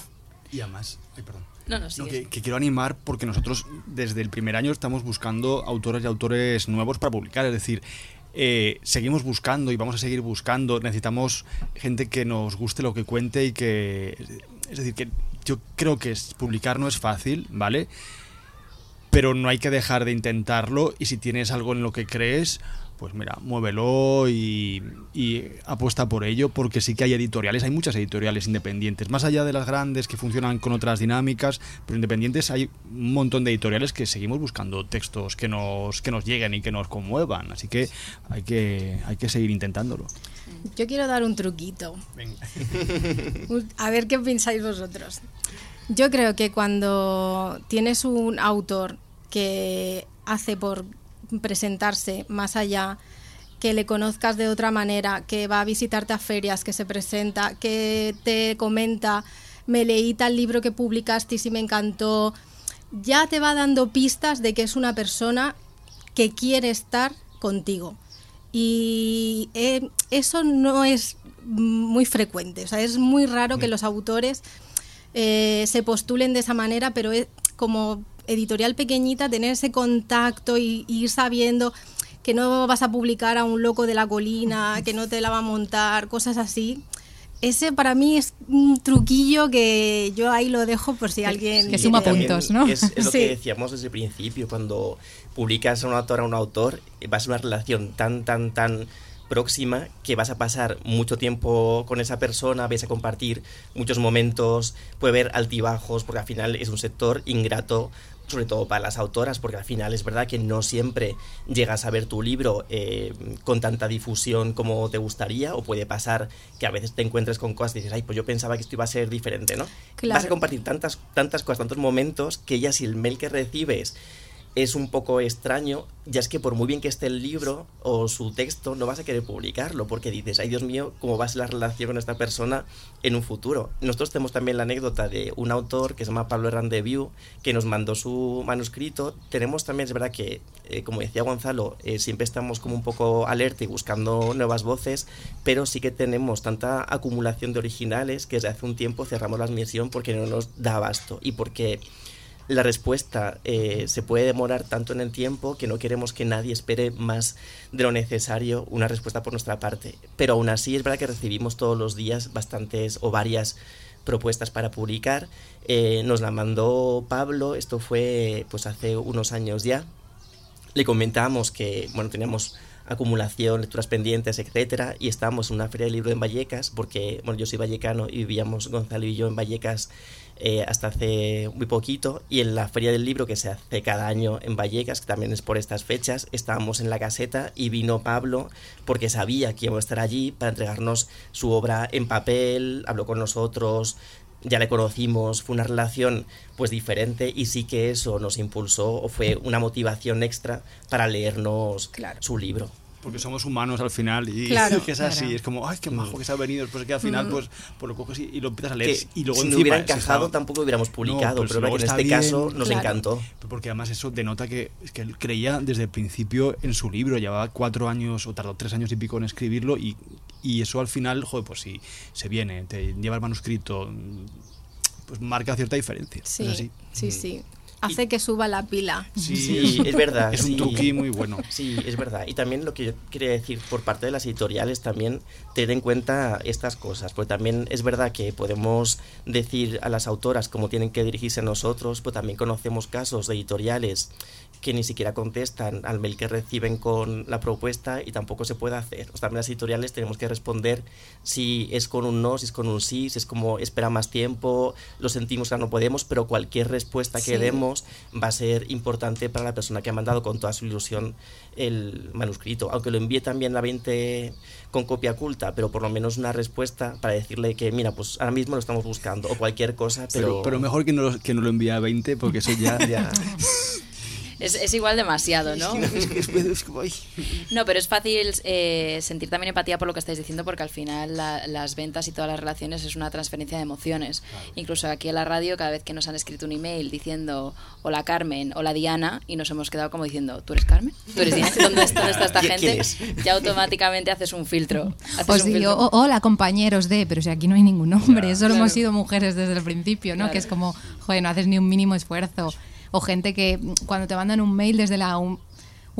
Y además, ay, perdón. No, no, No, sigue. que, que quiero animar porque nosotros desde el primer año estamos buscando autores y autores nuevos para publicar. Es decir, eh, seguimos buscando y vamos a seguir buscando. Necesitamos gente que nos guste lo que cuente y que... Es decir, que yo creo que publicar no es fácil, ¿vale? Pero no hay que dejar de intentarlo y si tienes algo en lo que crees, pues mira, muévelo y, y apuesta por ello, porque sí que hay editoriales, hay muchas editoriales independientes, más allá de las grandes que funcionan con otras dinámicas, pero independientes hay un montón de editoriales que seguimos buscando textos que nos, que nos lleguen y que nos conmuevan, así que hay que, hay que seguir intentándolo. Yo quiero dar un truquito. [LAUGHS] Un- A ver qué pensáis vosotros. Yo creo que cuando tienes un autor que hace por presentarse más allá, que le conozcas de otra manera, que va a visitarte a ferias, que se presenta, que te comenta, me leí tal libro que publicaste y me encantó, ya te va dando pistas de que es una persona que quiere estar contigo. Y eh, eso no es muy frecuente, o sea, es muy raro que los autores eh, se postulen de esa manera, pero es como editorial pequeñita tener ese contacto y, y ir sabiendo que no vas a publicar a un loco de la colina, que no te la va a montar, cosas así. Ese para mí es un truquillo que yo ahí lo dejo por si alguien... que suma puntos, ¿no? Es, es lo Sí. que decíamos desde el principio, cuando publicas a un autor a un autor, va a una relación tan, tan, tan próxima que vas a pasar mucho tiempo con esa persona, vais a compartir muchos momentos, puede haber altibajos, porque al final es un sector ingrato sobre todo para las autoras, porque al final es verdad que no siempre llegas a ver tu libro eh, con tanta difusión como te gustaría, o puede pasar que a veces te encuentres con cosas y dices, ay, pues yo pensaba que esto iba a ser diferente, ¿no? Claro. Vas a compartir tantas, tantas cosas, tantos momentos, que ya si el mail que recibes es un poco extraño, ya es que por muy bien que esté el libro o su texto, no vas a querer publicarlo, porque dices, ay Dios mío, ¿cómo va a ser la relación con esta persona en un futuro? Nosotros tenemos también la anécdota de un autor que se llama Pablo Herrandeviu, que nos mandó su manuscrito. Tenemos también, es verdad que, eh, como decía Gonzalo, eh, siempre estamos como un poco alerta y buscando nuevas voces, pero sí que tenemos tanta acumulación de originales que desde hace un tiempo cerramos la admisión porque no nos da abasto y porque la respuesta eh, se puede demorar tanto en el tiempo que no queremos que nadie espere más de lo necesario una respuesta por nuestra parte. Pero aún así es verdad que recibimos todos los días bastantes o varias propuestas para publicar. Eh, nos la mandó Pablo, esto fue pues hace unos años ya. Le comentábamos que bueno teníamos acumulación, lecturas pendientes, etcétera, y estábamos en una feria de libro en Vallecas, porque bueno, yo soy vallecano y vivíamos Gonzalo y yo en Vallecas eh, hasta hace muy poquito, y en la feria del libro que se hace cada año en Vallecas, que también es por estas fechas, estábamos en la caseta y vino Pablo porque sabía que íbamos a estar allí para entregarnos su obra en papel, habló con nosotros, ya le conocimos, fue una relación pues diferente y sí que eso nos impulsó o fue una motivación extra para leernos Claro. su libro. Porque somos humanos al final y Claro, [LAUGHS] que es así, claro. es como, ay, qué majo que se ha venido, después que al final pues, pues lo coges y, y lo empiezas a leer. Que y luego si no hubiera encajado está- tampoco hubiéramos publicado, pues pero que en este bien. caso nos Claro. encantó. Porque además eso denota que, es que él creía desde el principio en su libro, llevaba cuatro años o tardó tres años y pico en escribirlo y, y eso al final, joder, pues si se viene, te lleva el manuscrito, pues marca cierta diferencia. Sí, Es así. sí, sí. Hace que suba la pila. Sí, es verdad. Es un truqui muy bueno. Sí, es verdad. Y también lo que yo quería decir por parte de las editoriales, también tener en cuenta estas cosas, porque también es verdad que podemos decir a las autoras cómo tienen que dirigirse a nosotros, pero también conocemos casos de editoriales que ni siquiera contestan al mail que reciben con la propuesta y tampoco se puede hacer. O sea, también las editoriales tenemos que responder si es con un no, si es con un sí, si es como espera más tiempo, lo sentimos, ahora no podemos, pero cualquier respuesta que Sí. demos va a ser importante para la persona que ha mandado con toda su ilusión el manuscrito, aunque lo envíe también a 20 con copia oculta, pero por lo menos una respuesta para decirle que, mira, pues ahora mismo lo estamos buscando, o cualquier cosa, pero... Pero, pero mejor que no, lo- que no lo envíe a 20 porque eso ya... Ya. [LAUGHS] [LAUGHS] Es, es igual demasiado, ¿no? Es que es- es que voy. No, pero es fácil eh, sentir también empatía por lo que estáis diciendo porque al final la- las ventas y todas las relaciones es una transferencia de emociones. Incluso aquí en la radio, cada vez que nos han escrito un email diciendo hola Carmen, hola Diana, y nos hemos quedado como diciendo, ¿tú eres Carmen? ¿Tú eres Diana? ¿Dónde, está- dónde está esta [LAUGHS] ¿Quién- gente? Ya automáticamente haces un filtro. Haces Pues un filtro. o- hola compañeros de, pero si aquí no hay ningún hombre, solo Claro. hemos sido mujeres desde el principio, ¿no? Claro. Que es como, joder, no haces ni un mínimo esfuerzo. O gente que mm, cuando te mandan un mail desde la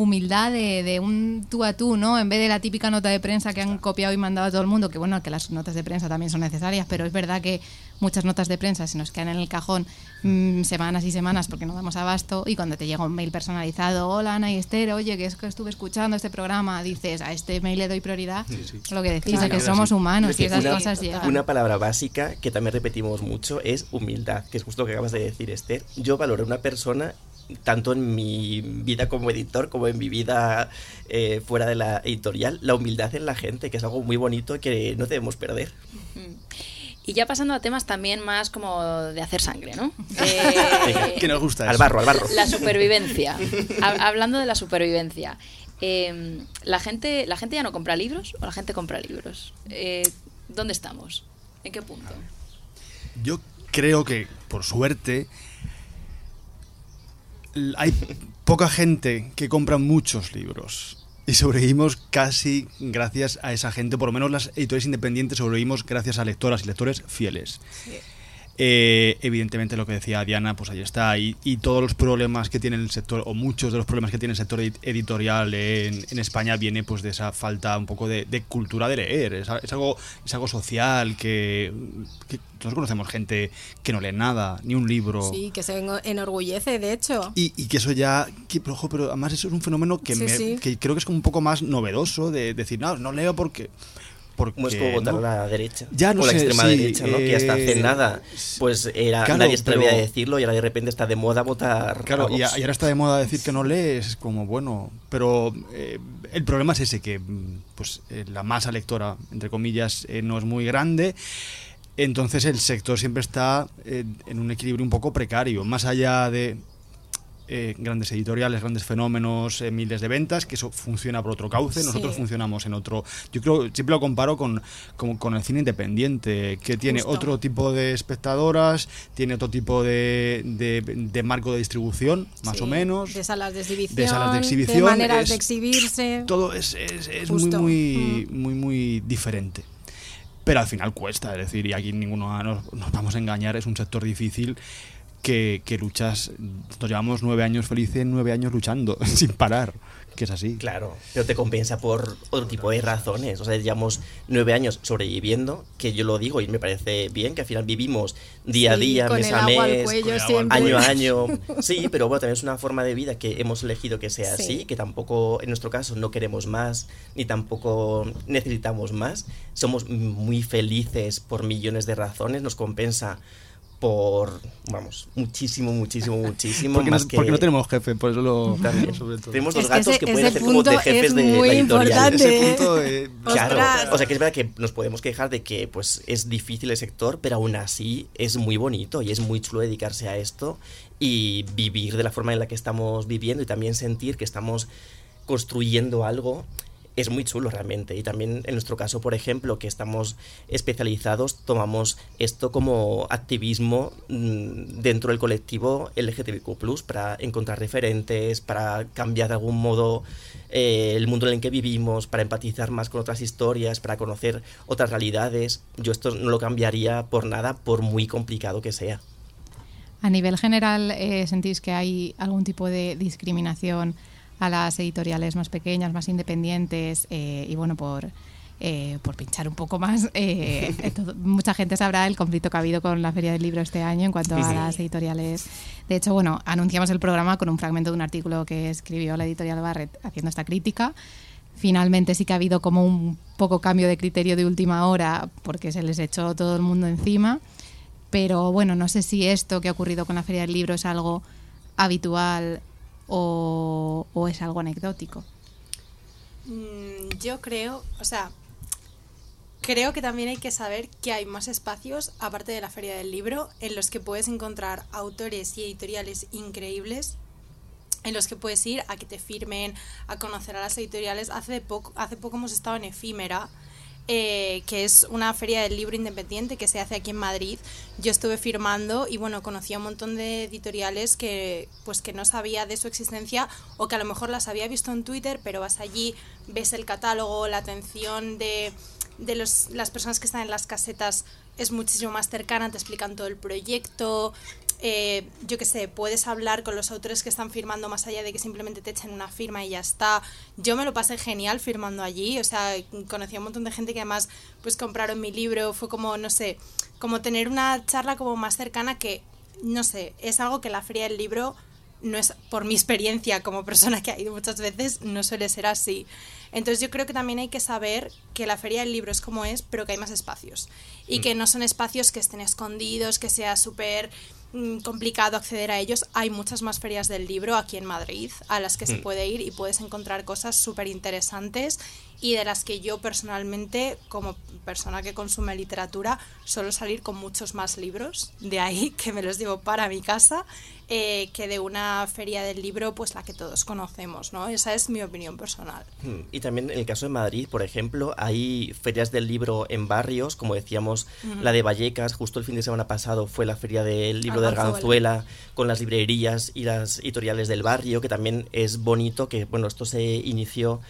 humildad de, de un tú a tú, ¿no? En vez de la típica nota de prensa que han copiado y mandado a todo el mundo, que bueno, que las notas de prensa también son necesarias, pero es verdad que muchas notas de prensa se nos quedan en el cajón mm, semanas y semanas porque no damos abasto y cuando te llega un mail personalizado, hola Ana y Esther, oye, que es que estuve escuchando este programa, dices, a este mail le doy prioridad, lo que decís, Claro. que somos humanos Es y esas una, cosas llegan. una palabra básica que también repetimos mucho es humildad, que es justo lo que acabas de decir, Esther. Yo valoro a una persona tanto en mi vida como editor como en mi vida eh, fuera de la editorial, la humildad en la gente, que es algo muy bonito que no debemos perder. Y ya pasando a temas también más como de hacer sangre, ¿no? [LAUGHS] Eh, Que nos gusta Al barro, al barro. La supervivencia. Ha- Hablando de la supervivencia. eh, ¿la, gente, ¿La gente ya no compra libros o la gente compra libros? Eh, ¿Dónde estamos? ¿En qué punto? Yo creo que, por suerte, hay poca gente que compra muchos libros. Y sobrevivimos casi gracias a esa gente, por lo menos las editoriales independientes sobrevivimos gracias a lectoras y lectores fieles. Eh, evidentemente lo que decía Diana, pues ahí está. Y, y todos los problemas que tiene el sector, o muchos de los problemas que tiene el sector edi- editorial en, en España, viene pues de esa falta un poco de, de cultura de leer. Es, algo, es algo social que, que todos conocemos gente que no lee nada, ni un libro. Sí, que se eno- enorgullece, de hecho. Y, y que eso ya, que, pero, ojo, pero además eso es un fenómeno que, Sí, me- sí. que creo que es como un poco más novedoso de decir, no, no leo porque... porque Como es como votar no". a la derecha. Ya, no o la sé, extrema sí, derecha, ¿no? que hasta hace eh, nada, pues era, claro, nadie se atrevía a decirlo y ahora de repente está de moda votar. Claro, a y, Vox. a- y ahora está de moda decir que no lees, es como bueno, pero eh, el problema es ese, que pues eh, la masa lectora, entre comillas, eh, no es muy grande, entonces el sector siempre está eh, en un equilibrio un poco precario, más allá de eh, grandes editoriales, grandes fenómenos, eh, miles de ventas, que eso funciona por otro cauce, nosotros Sí. funcionamos en otro. Yo creo, siempre lo comparo con, con, con el cine independiente, que tiene Justo. otro tipo de espectadoras, tiene otro tipo de, de, de marco de distribución, más Sí, o menos. De salas de exhibición. de salas de exhibición, De maneras es- de exhibirse. Todo es, es, es muy, muy, muy, muy diferente. Pero al final cuesta, es decir, y aquí ninguno nos, nos vamos a engañar, es un sector difícil que, que luchas, nos llevamos nueve años felices, nueve años luchando, [LAUGHS] sin parar, que es así. Claro, pero te compensa por otro tipo de razones. O sea, llevamos nueve años sobreviviendo, que yo lo digo y me parece bien, que al final vivimos día a Sí, día, mes a mes, cuello [LAUGHS] año a año. Sí, pero bueno, también es una forma de vida que hemos elegido que sea Sí. así, que tampoco, en nuestro caso, no queremos más, ni tampoco necesitamos más. Somos muy felices por millones de razones, nos compensa por, vamos, muchísimo, muchísimo, muchísimo. Porque, más no, que- porque no tenemos jefe, por eso lo También. [LAUGHS] sobre todo. Tenemos dos Es que gatos ese- que, pueden hacer como de jefes es de muy la editorial. Ese punto, eh, Claro, Ostras. o sea que es verdad que nos podemos quejar de que pues es difícil el sector, pero aún así es muy bonito y es muy chulo dedicarse a esto y vivir de la forma en la que estamos viviendo y también sentir que estamos construyendo algo es muy chulo realmente. Y también en nuestro caso, por ejemplo, que estamos especializados, tomamos esto como activismo mm, dentro del colectivo LGTBQ, para encontrar referentes, para cambiar de algún modo eh, el mundo en el que vivimos, para empatizar más con otras historias, para conocer otras realidades. Yo esto no lo cambiaría por nada, por muy complicado que sea. A nivel general, eh, ¿sentís que hay algún tipo de discriminación a las editoriales más pequeñas, más independientes? eh, y bueno, por, eh, por pinchar un poco más, [LAUGHS] eh, todo- mucha gente sabrá el conflicto que ha habido con la Feria del Libro este año en cuanto a Sí. las editoriales. De hecho, bueno, anunciamos el programa con un fragmento de un artículo que escribió la editorial Barrett haciendo esta crítica. Finalmente sí que ha habido como un poco cambio de criterio de última hora porque se les echó todo el mundo encima. Pero bueno, no sé si esto que ha ocurrido con la Feria del Libro es algo habitual o, es algo anecdótico. Mm, yo creo, o sea, creo que también hay que saber que hay más espacios, aparte de la Feria del Libro, en los que puedes encontrar autores y editoriales increíbles en los que puedes ir a que te firmen, a conocer a las editoriales. Hace poco, hace poco hemos estado en Efímera, eh, que es una feria del libro independiente que se hace aquí en Madrid. Yo estuve firmando y bueno, conocí a un montón de editoriales que pues que no sabía de su existencia o que a lo mejor las había visto en Twitter, pero vas allí, ves el catálogo, la atención de, de las personas que están en las casetas es muchísimo más cercana, te explican todo el proyecto, eh, yo qué sé, puedes hablar con los autores que están firmando más allá de que simplemente te echen una firma y ya está. Yo me lo pasé genial firmando allí, o sea, conocí a un montón de gente que además pues compraron mi libro, fue como, no sé, como tener una charla como más cercana que, no sé, es algo que la feria del libro no es por mi experiencia como persona que ha ido muchas veces, no suele ser así. Entonces yo creo que también hay que saber que la feria del libro es como es, pero que hay más espacios. Y que no son espacios que estén escondidos, que sea súper mm, complicado acceder a ellos. Hay muchas más ferias del libro aquí en Madrid a las que se puede ir y puedes encontrar cosas súper interesantes y de las que yo personalmente, como persona que consume literatura, suelo salir con muchos más libros. De ahí [LAUGHS] que me los llevo para mi casa eh, que de una feria del libro, pues la que todos conocemos, ¿no? Esa es mi opinión personal. Mm, Y también en el caso de Madrid, por ejemplo, hay ferias del libro en barrios, como decíamos, la de Vallecas, justo el fin de semana pasado fue la feria del libro de Arganzuela. Arganzuela, con las librerías y las editoriales del barrio, que también es bonito, que bueno, esto se inició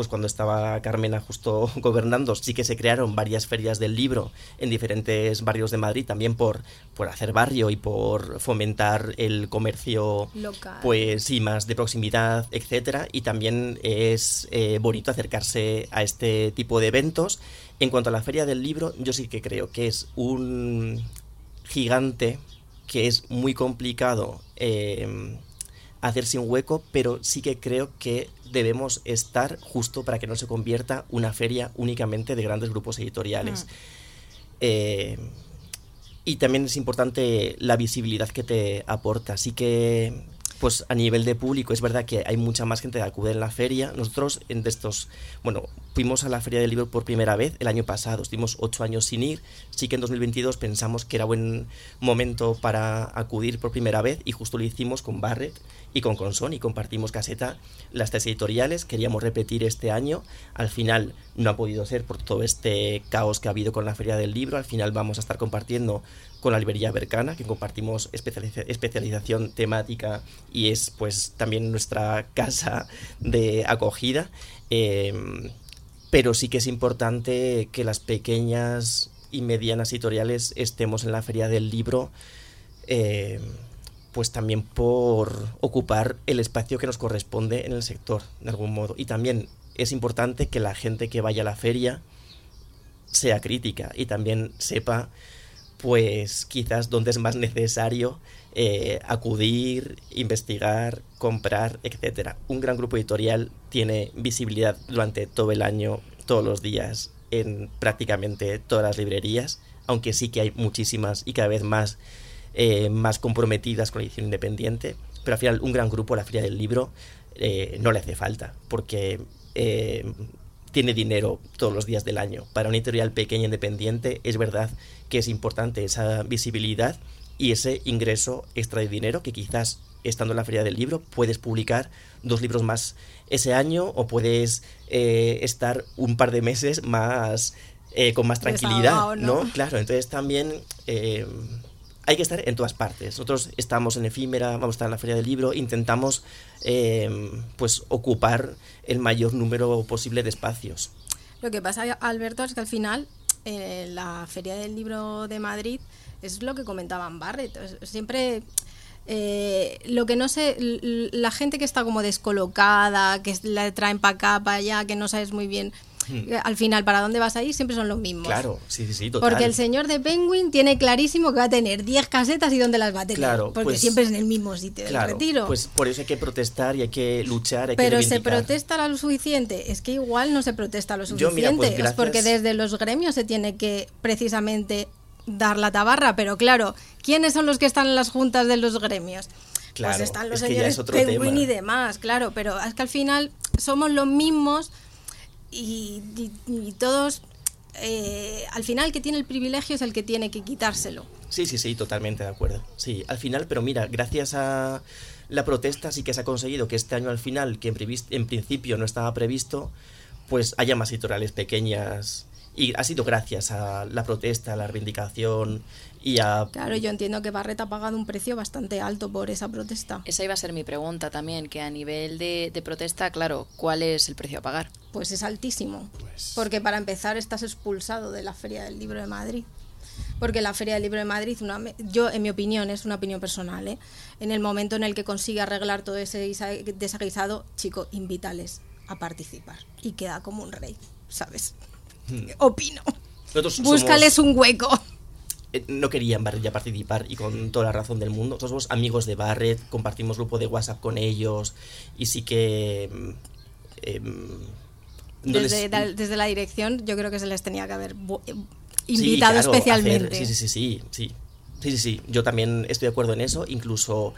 pues cuando estaba Carmena justo [LAUGHS] gobernando, sí que se crearon varias ferias del libro en diferentes barrios de Madrid, también por, por hacer barrio y por fomentar el comercio Local. pues sí, más de proximidad, etcétera, y también es eh, bonito acercarse a este tipo de eventos. En cuanto a la feria del libro, yo sí que creo que es un gigante que es muy complicado eh, hacerse un hueco, pero sí que creo que debemos estar justo para que no se convierta una feria únicamente de grandes grupos editoriales. Eh, y también es importante la visibilidad que te aporta. Así que, pues a nivel de público, es verdad que hay mucha más gente que acude en la feria. Nosotros, en estos, bueno, fuimos a la Feria del Libro por primera vez el año pasado. Estuvimos ocho años sin ir. Sí que en 2022 pensamos que era buen momento para acudir por primera vez y justo lo hicimos con Barrett y con Conson y compartimos caseta las tres editoriales. Queríamos repetir este año. Al final no ha podido ser por todo este caos que ha habido con la Feria del Libro. Al final vamos a estar compartiendo con la librería Bercana, que compartimos especializa- especialización temática y es pues también nuestra casa de acogida. Eh, pero sí que es importante que las pequeñas y medianas editoriales estemos en la feria del libro, eh, pues también por ocupar el espacio que nos corresponde en el sector, de algún modo. Y también es importante que la gente que vaya a la feria sea crítica y también sepa pues quizás donde es más necesario eh, acudir, investigar, comprar, etcétera. Un gran grupo editorial tiene visibilidad durante todo el año, todos los días, en prácticamente todas las librerías, aunque sí que hay muchísimas y cada vez más, eh, más comprometidas con la edición independiente, pero al final un gran grupo, la Feria del Libro, eh, no le hace falta, porque tiene dinero todos los días del año. Para una editorial pequeña independiente es verdad que es importante esa visibilidad y ese ingreso extra de dinero que quizás estando en la feria del libro puedes publicar dos libros más ese año o puedes eh, estar un par de meses más eh, con más tranquilidad. ¿no? Claro, entonces también eh, hay que estar en todas partes. Nosotros estamos en efímera, vamos a estar en la feria del libro, intentamos eh, pues ocupar el mayor número posible de espacios. Lo que pasa, Alberto, es que al final eh, la Feria del Libro de Madrid es lo que comentaban Barrett. Siempre eh, lo que no sé, la gente que está como descolocada, que la traen para acá, para allá, que no sabes muy bien al final para dónde vas a ir, siempre son los mismos. Claro, sí, sí, sí, total. Porque el señor de Penguin tiene clarísimo que va a tener 10 casetas y dónde las va a tener. Claro, porque pues- siempre es en el mismo sitio del Claro, retiro. pues por eso hay que protestar y hay que luchar, hay que Pero se reivindicar. protesta lo suficiente. Es que igual no se protesta lo Yo, suficiente. mira, pues, Es porque desde los gremios se tiene que precisamente dar la tabarra. Pero claro, ¿quiénes son los que están en las juntas de los gremios? Claro, pues están los es que señores es Penguin tema. y demás, claro. Pero es que al final somos los mismos y, todos eh, al final que tiene el privilegio es el que tiene que quitárselo. Sí, sí, sí, totalmente de acuerdo. Sí, al final, pero mira, gracias a la protesta sí que se ha conseguido que este año al final, que en, en principio no estaba previsto, pues haya más editoriales pequeñas. Y ha sido gracias a la protesta, a la reivindicación y a... Claro, yo entiendo que Barret ha pagado un precio bastante alto por esa protesta. Esa iba a ser mi pregunta también, que a nivel de, de protesta, claro, ¿cuál es el precio a pagar? Pues es altísimo. Pues- Porque para empezar estás expulsado de la Feria del Libro de Madrid. Porque la Feria del Libro de Madrid, una, yo en mi opinión, es una opinión personal, ¿eh? en el momento en el que consigue arreglar todo ese guisa- desaguisado, chico, invítales a participar. Y queda como un rey, ¿sabes? Opino. Nosotros Búscales somos- un hueco. Eh, no querían Barrett ya participar y con toda la razón del mundo. Todos somos amigos de Barrett, compartimos grupo de WhatsApp con ellos y sí que... mm, em, les- Desde, da- desde la dirección, yo creo que se les tenía que haber eh, Sí, invitado claro, especialmente. hacer- sí, sí, sí, sí. Sí, sí, sí. Yo también estoy de acuerdo en eso. Incluso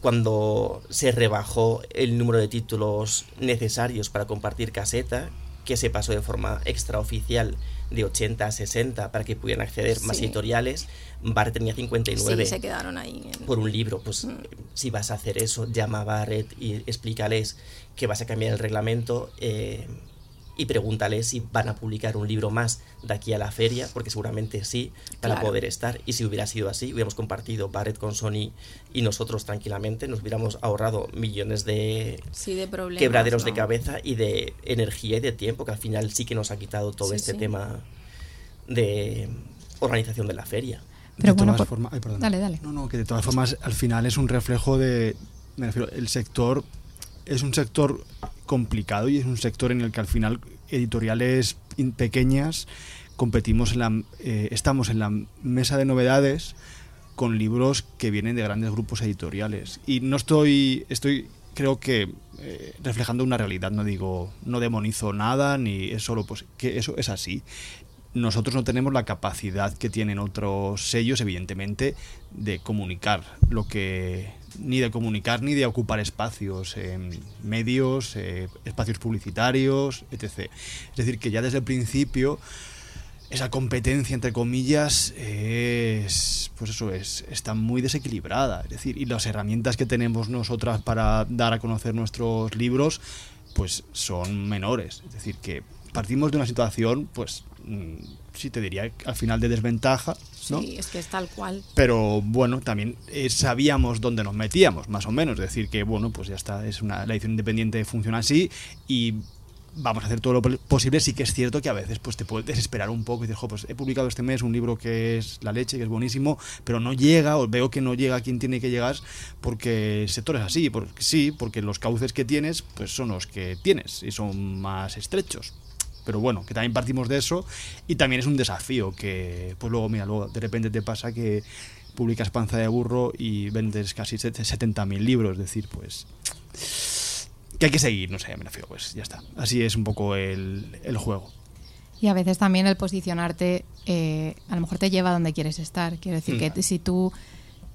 cuando se rebajó el número de títulos necesarios para compartir caseta, que se pasó de forma extraoficial de 80 a 60 para que pudieran acceder más editoriales, Barrett tenía 59 Sí, se quedaron ahí. en- por un libro. Pues si vas a hacer eso, llama a Barrett y explícales que vas a cambiar el reglamento eh, y pregúntales si van a publicar un libro más de aquí a la feria, porque seguramente sí, para Claro. poder estar. Y si hubiera sido así, hubiéramos compartido Barrett con Sony y nosotros tranquilamente, nos hubiéramos ahorrado millones de Sí, de problemas. quebraderos de cabeza y de energía y de tiempo, que al final sí que nos ha quitado todo Sí, este sí. tema de organización de la feria. Pero de bueno, todas por- formas, ay, perdón. Dale, dale. No, no, que de todas formas al final es un reflejo de, me refiero, el sector es un sector complicado y es un sector en el que al final editoriales pequeñas competimos en la, eh, estamos en la mesa de novedades con libros que vienen de grandes grupos editoriales y no estoy, estoy creo que eh, reflejando una realidad, no digo, no demonizo nada ni es solo pues que eso es así nosotros no tenemos la capacidad que tienen otros sellos, evidentemente, de comunicar lo que. Ni de comunicar ni de ocupar espacios en medios, eh, espacios publicitarios, etc. Es decir, que ya desde el principio esa competencia entre comillas es pues eso es está muy desequilibrada es decir y las herramientas que tenemos nosotras para dar a conocer nuestros libros pues son menores es decir que partimos de una situación pues mm, sí te diría al final de desventaja ¿no? Sí, es que es tal cual. pero bueno, también eh, sabíamos dónde nos metíamos, más o menos. Decir, que bueno, pues ya está, es una, la edición independiente funciona así y vamos a hacer todo lo posible. Sí que es cierto que a veces pues te puedes desesperar un poco y dices, "Jo, pues he publicado este mes un libro que es la leche, que es buenísimo, pero no llega, o veo que no llega a quien tiene que llegar, porque el sector es así, porque sí, porque los cauces que tienes, pues son los que tienes y son más estrechos pero bueno, que también partimos de eso y también es un desafío que pues luego, mira, luego de repente te pasa que publicas Panza de Burro y vendes casi 70.000 libros, es decir, pues que hay que seguir, no sé, me refiero, pues ya está. Así es un poco el, el juego. Y a veces también el posicionarte eh, a lo mejor te lleva a donde quieres estar. Quiero decir Mm. que si tú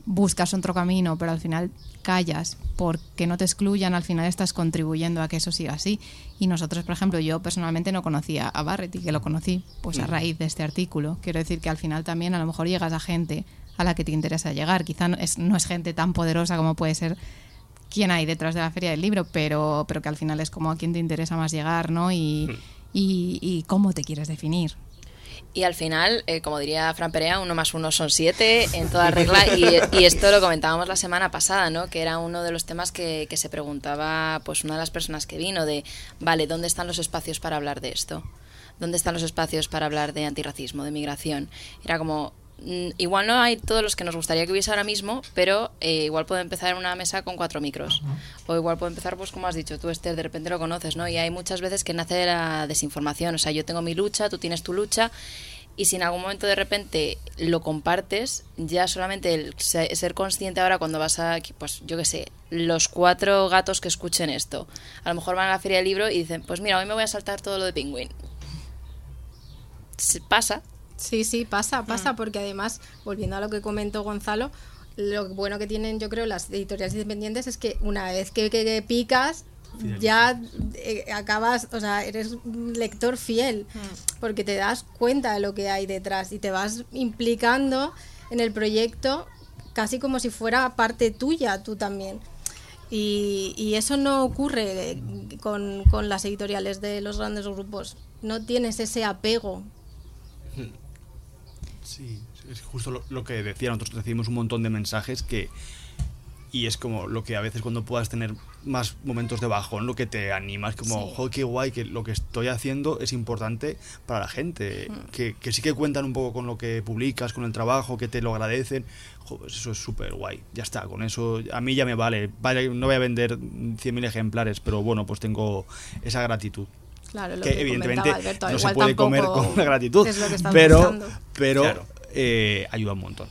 buscas otro camino, pero al final callas porque no te excluyan, al final estás contribuyendo a que eso siga así. Y nosotros, por ejemplo, yo personalmente no conocía a Barrett y que lo conocí pues a Mm. raíz de este artículo. Quiero decir que al final también a lo mejor llegas a gente a la que te interesa llegar. Quizá no es, no es gente tan poderosa como puede ser quién hay detrás de la feria del libro, pero, pero que al final es como a quién te interesa más llegar, ¿no? Y, y, y cómo te quieres definir. Y al final, eh, como diría Fran Perea, uno más uno son siete en toda [LAUGHS] regla. Y, y esto lo comentábamos la semana pasada, ¿no? Que era uno de los temas que, que se preguntaba, pues una de las personas que vino, de, vale, ¿dónde están los espacios para hablar de esto? ¿Dónde están los espacios para hablar de antirracismo, de migración? Era como, igual no hay todos los que nos gustaría que hubiese ahora mismo, pero eh, igual puede empezar en una mesa con cuatro micros. O igual puede empezar, pues como has dicho tú, Esther, de repente lo conoces, ¿no? Y hay muchas veces que nace de la desinformación. O sea, yo tengo mi lucha, tú tienes tu lucha. Y si en algún momento de repente lo compartes, ya solamente el se- ser consciente ahora cuando vas a, pues yo qué sé, los cuatro gatos que escuchen esto, a lo mejor van a la feria del libro y dicen, pues mira, hoy me voy a saltar todo lo de Penguin. Se pasa, Sí, sí, pasa, pasa, porque además, volviendo a lo que comentó Gonzalo, lo bueno que tienen, yo creo, las editoriales independientes es que una vez que, que- que picas, ya eh, acabas, o sea, eres un lector fiel, porque te das cuenta de lo que hay detrás y te vas implicando en el proyecto casi como si fuera parte tuya, tú también. Y, y eso no ocurre con, con las editoriales de los grandes grupos. No tienes ese apego. Sí, es justo lo, lo que decía. Nosotros recibimos un montón de mensajes que. Y es como lo que a veces cuando puedas tener más momentos de bajón, lo que te anima es como, Sí. joder, qué guay, que lo que estoy haciendo es importante para la gente. Que, que sí que cuentan un poco con lo que publicas, con el trabajo, que te lo agradecen. Eso es súper guay. Ya está, con eso a mí ya me vale. Vale, No voy a vender 100.000 ejemplares, pero bueno, pues tengo esa gratitud. Claro, lo que, que, evidentemente comentaba Alberto, no se igual puede comer tampoco con la gratitud, es lo que estás pero, buscando. pero Claro. eh, ayuda un montón.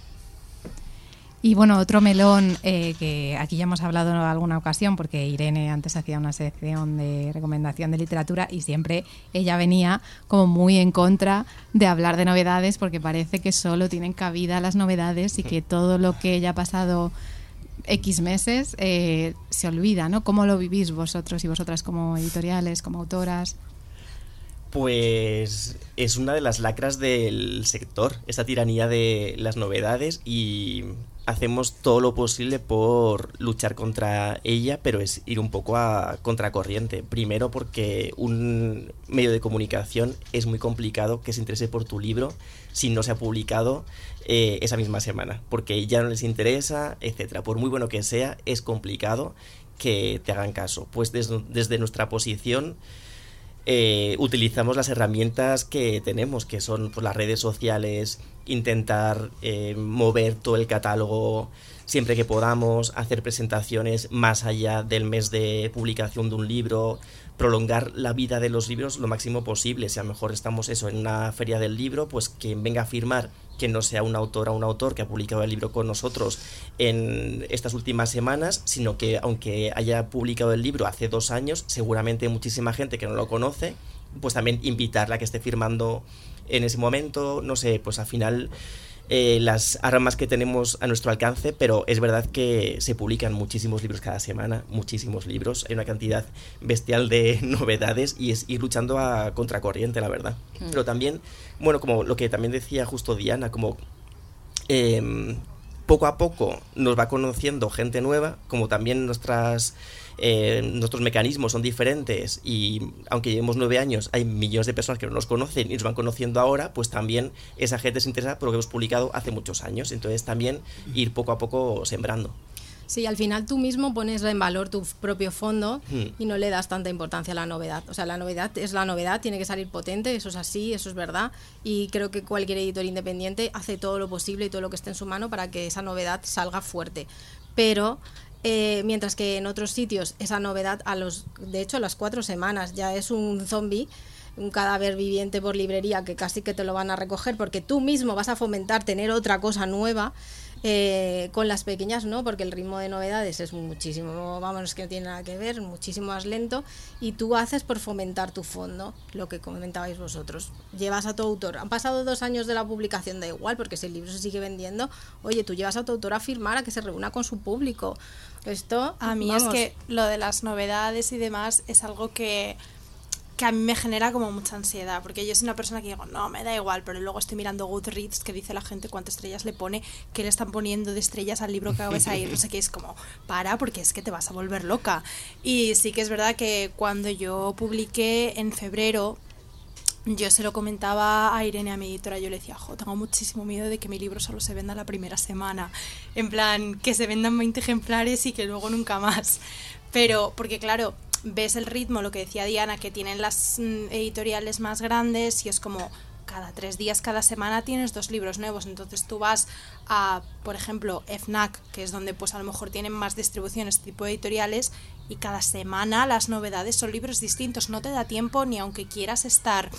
Y bueno, otro melón eh, que aquí ya hemos hablado en alguna ocasión, porque Irene antes hacía una sección de recomendación de literatura y siempre ella venía como muy en contra de hablar de novedades, porque parece que solo tienen cabida las novedades y que todo lo que ya ha pasado X meses eh, se olvida, ¿no? ¿Cómo lo vivís vosotros y vosotras como editoriales, como autoras? Pues es una de las lacras del sector, esa tiranía de las novedades y hacemos todo lo posible por luchar contra ella, pero es ir un poco a contracorriente. Primero porque un medio de comunicación es muy complicado que se interese por tu libro si no se ha publicado eh, esa misma semana, porque ya no les interesa, etcétera. Por muy bueno que sea, es complicado que te hagan caso. Pues desde, desde nuestra posición eh, utilizamos las herramientas que tenemos, que son pues, las redes sociales, intentar eh, mover todo el catálogo siempre que podamos, hacer presentaciones más allá del mes de publicación de un libro, prolongar la vida de los libros lo máximo posible. Si a lo mejor estamos eso en una feria del libro, pues quien venga a firmar que no sea un autor o un autor que ha publicado el libro con nosotros en estas últimas semanas, sino que aunque haya publicado el libro hace dos años, seguramente muchísima gente que no lo conoce, pues también invitarla a que esté firmando en ese momento, no sé, pues al final eh, las armas que tenemos a nuestro alcance, pero es verdad que se publican muchísimos libros cada semana, muchísimos libros, hay una cantidad bestial de [LAUGHS] novedades y es ir luchando a contracorriente, la verdad. Pero también, bueno, como lo que también decía justo Diana, como em, poco a poco nos va conociendo gente nueva, como también nuestras eh, nuestros mecanismos son diferentes y aunque llevemos nueve años hay millones de personas que no nos conocen y nos van conociendo ahora, pues también esa gente se interesa por lo que hemos publicado hace muchos años. Entonces también ir poco a poco sembrando. Sí, al final tú mismo pones en valor tu propio fondo Hmm. y no le das tanta importancia a la novedad. O sea, la novedad es la novedad, tiene que salir potente, eso es así, eso es verdad. Y creo que cualquier editor independiente hace todo lo posible y todo lo que esté en su mano para que esa novedad salga fuerte. Pero eh, mientras que en otros sitios esa novedad, a los, de hecho, a las cuatro semanas ya es un zombie un cadáver viviente por librería que casi que te lo van a recoger porque tú mismo vas a fomentar tener otra cosa nueva eh, con las pequeñas no porque el ritmo de novedades es muchísimo vamos que no tiene nada que ver muchísimo más lento y tú haces por fomentar tu fondo lo que comentabais vosotros. Llevas a tu autor han pasado dos años de la publicación da igual porque si el libro se sigue vendiendo oye tú llevas a tu autor a firmar a que se reúna con su público esto A mí vamos, es que lo de las novedades y demás es algo que, que a mí me genera como mucha ansiedad, porque yo soy una persona que digo, no, me da igual, pero luego estoy mirando Goodreads que dice la gente cuántas estrellas le pone, que le están poniendo de estrellas al libro que vas a ir, no sé qué, es como, para, porque es que te vas a volver loca. Y sí que es verdad que cuando yo publiqué en febrero, yo se lo comentaba a Irene, a mi editora, yo le decía, jo, tengo muchísimo miedo de que mi libro solo se venda la primera semana. En plan, que se vendan 20 ejemplares y que luego nunca más. Pero, porque claro, ves el ritmo, lo que decía Diana, que tienen las mm, editoriales más grandes y es como cada tres días, cada semana tienes dos libros nuevos. Entonces tú vas a, por ejemplo, FNAC, que es donde pues a lo mejor tienen más distribución este tipo editoriales, y cada semana las novedades son libros distintos. No te da tiempo ni aunque quieras estar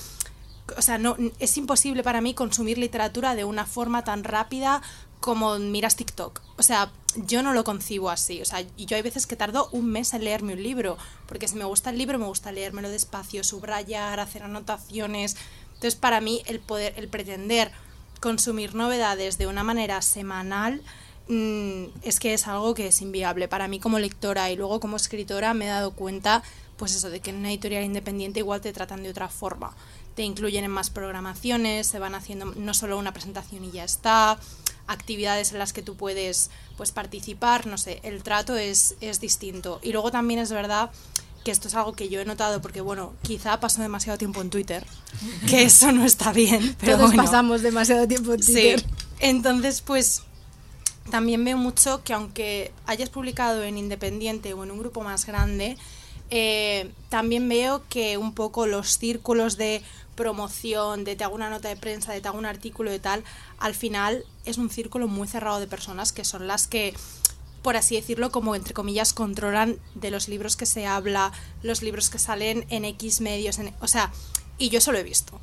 o sea, no, es imposible para mí consumir literatura de una forma tan rápida como miras TikTok. O sea, yo no lo concibo así. O sea, yo hay veces que tardo un mes en leerme un libro, porque si me gusta el libro, me gusta leérmelo despacio, subrayar, hacer anotaciones. Entonces, para mí, el poder, el pretender consumir novedades de una manera semanal mm, es que es algo que es inviable. Para mí como lectora y luego como escritora me he dado cuenta pues eso de que en una editorial independiente igual te tratan de otra forma. Te incluyen en más programaciones se van haciendo no solo una presentación y ya está actividades en las que tú puedes pues participar no sé el trato es, es distinto. Y luego también es verdad que esto es algo que yo he notado porque, bueno, quizá paso demasiado tiempo en Twitter, que eso no está bien, pero Todos bueno. pasamos demasiado tiempo en Sí. Twitter. Entonces, pues también veo mucho que aunque hayas publicado en Independiente o en un grupo más grande, eh, también veo que un poco los círculos de promoción, de te hago una nota de prensa, de te hago un artículo y tal, al final es un círculo muy cerrado de personas que son las que por así decirlo, como entre comillas, controlan de los libros que se habla, los libros que salen en X medios, en- o sea, y yo eso lo he visto.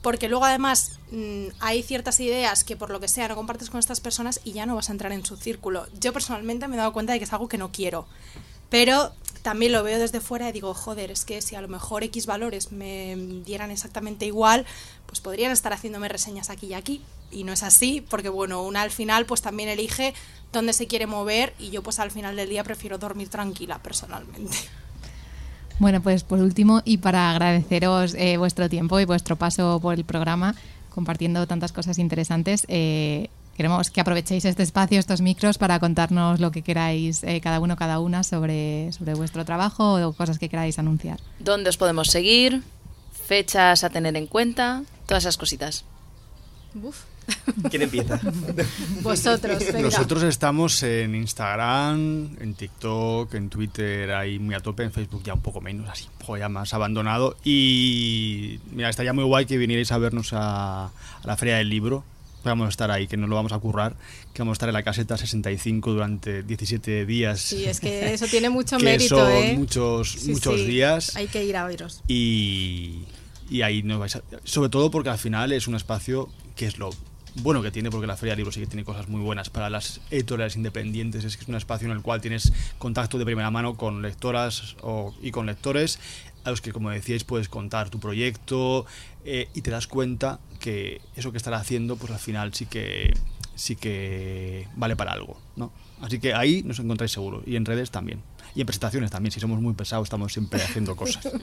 Porque luego además mm, hay ciertas ideas que por lo que sea no compartes con estas personas y ya no vas a entrar en su círculo. Yo personalmente me he dado cuenta de que es algo que no quiero. Pero también lo veo desde fuera y digo, joder, es que si a lo mejor X valores me dieran exactamente igual, pues podrían estar haciéndome reseñas aquí y aquí. Y no es así, porque bueno, una al final pues también elige dónde se quiere mover y yo pues al final del día prefiero dormir tranquila personalmente. Bueno, pues por último, y para agradeceros eh, vuestro tiempo y vuestro paso por el programa, compartiendo tantas cosas interesantes, eh, queremos que aprovechéis este espacio, estos micros, para contarnos lo que queráis, eh, cada uno, cada una, sobre, sobre vuestro trabajo o cosas que queráis anunciar. ¿Dónde os podemos seguir? Fechas a tener en cuenta, todas esas cositas. Uf. ¿Quién empieza? [LAUGHS] Vosotros, venga. Nosotros estamos en Instagram, en TikTok, en Twitter, ahí muy a tope, en Facebook ya un poco menos, así, un poco ya más abandonado. Y mira, estaría muy guay que vinierais a vernos a, a la Feria del Libro. Vamos a estar ahí, que nos lo vamos a currar, que vamos a estar en la caseta 65 durante 17 días. Sí, es que eso tiene mucho [LAUGHS] que mérito, son ¿eh? muchos, Sí, muchos sí. días. Hay que ir a oíros. Y, y ahí nos vais a... Sobre todo porque al final es un espacio que es lo bueno que tiene, porque la Feria del Libro sí que tiene cosas muy buenas para las editoriales independientes, es que es un espacio en el cual tienes contacto de primera mano con lectoras o- y con lectores a los que, como decíais, puedes contar tu proyecto eh, y te das cuenta que eso que estás haciendo, pues al final sí que sí que vale para algo, ¿no? Así que ahí nos encontráis seguro y en redes también. Y en presentaciones también, si somos muy pesados estamos siempre haciendo cosas. [LAUGHS]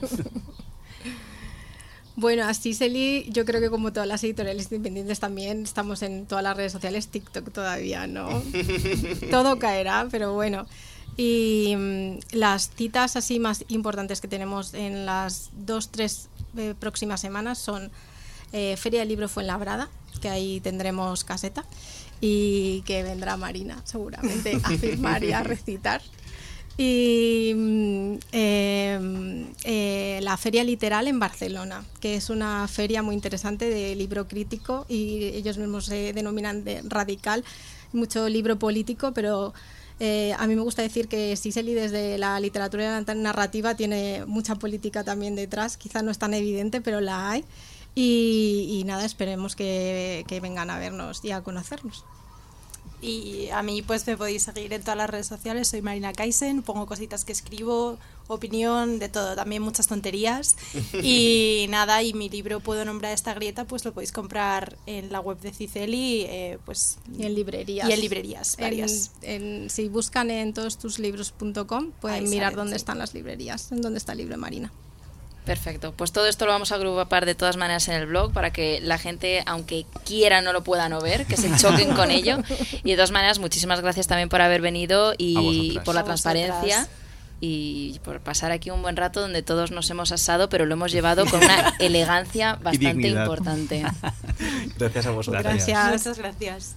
Bueno, así Celi, yo creo que como todas las editoriales independientes también estamos en todas las redes sociales, TikTok todavía, ¿no? [LAUGHS] Todo caerá, pero bueno. Y mm, las citas así más importantes que tenemos en las dos, tres eh, próximas semanas son eh, Feria del Libro Fuenlabrada, que ahí tendremos caseta, y que vendrá Marina seguramente a [LAUGHS] firmar y a recitar. Y mm, eh, eh, la Feria Literal en Barcelona, que es una feria muy interesante de libro crítico y ellos mismos se denominan de radical, mucho libro político, pero eh, a mí me gusta decir que Siseli desde la literatura narrativa tiene mucha política también detrás, quizá no es tan evidente, pero la hay. Y, y nada, esperemos que, que vengan a vernos y a conocernos. Y a mí pues me podéis seguir en todas las redes sociales, soy Marina Kaisen, pongo cositas que escribo, opinión, de todo, también muchas tonterías. [LAUGHS] Y nada, y mi libro Puedo nombrar esta grieta, pues lo podéis comprar en la web de Ciceli, eh, pues Y en librerías. Y en librerías, En- varias. en- si buscan en todostuslibros.com pueden Ahí mirar salen, dónde sí. están las librerías, en dónde está el libro de Marina. Perfecto. Pues todo esto lo vamos a agrupar de todas maneras en el blog para que la gente, aunque quiera, no lo pueda no ver, que se choquen con [LAUGHS] ello. Y de todas maneras, muchísimas gracias también por haber venido y por la transparencia. vosotras. Y por pasar aquí un buen rato donde todos nos hemos asado, pero lo hemos llevado con una [LAUGHS] elegancia bastante importante. [LAUGHS] Gracias a vosotros. Gracias. Gracias. Muchas gracias.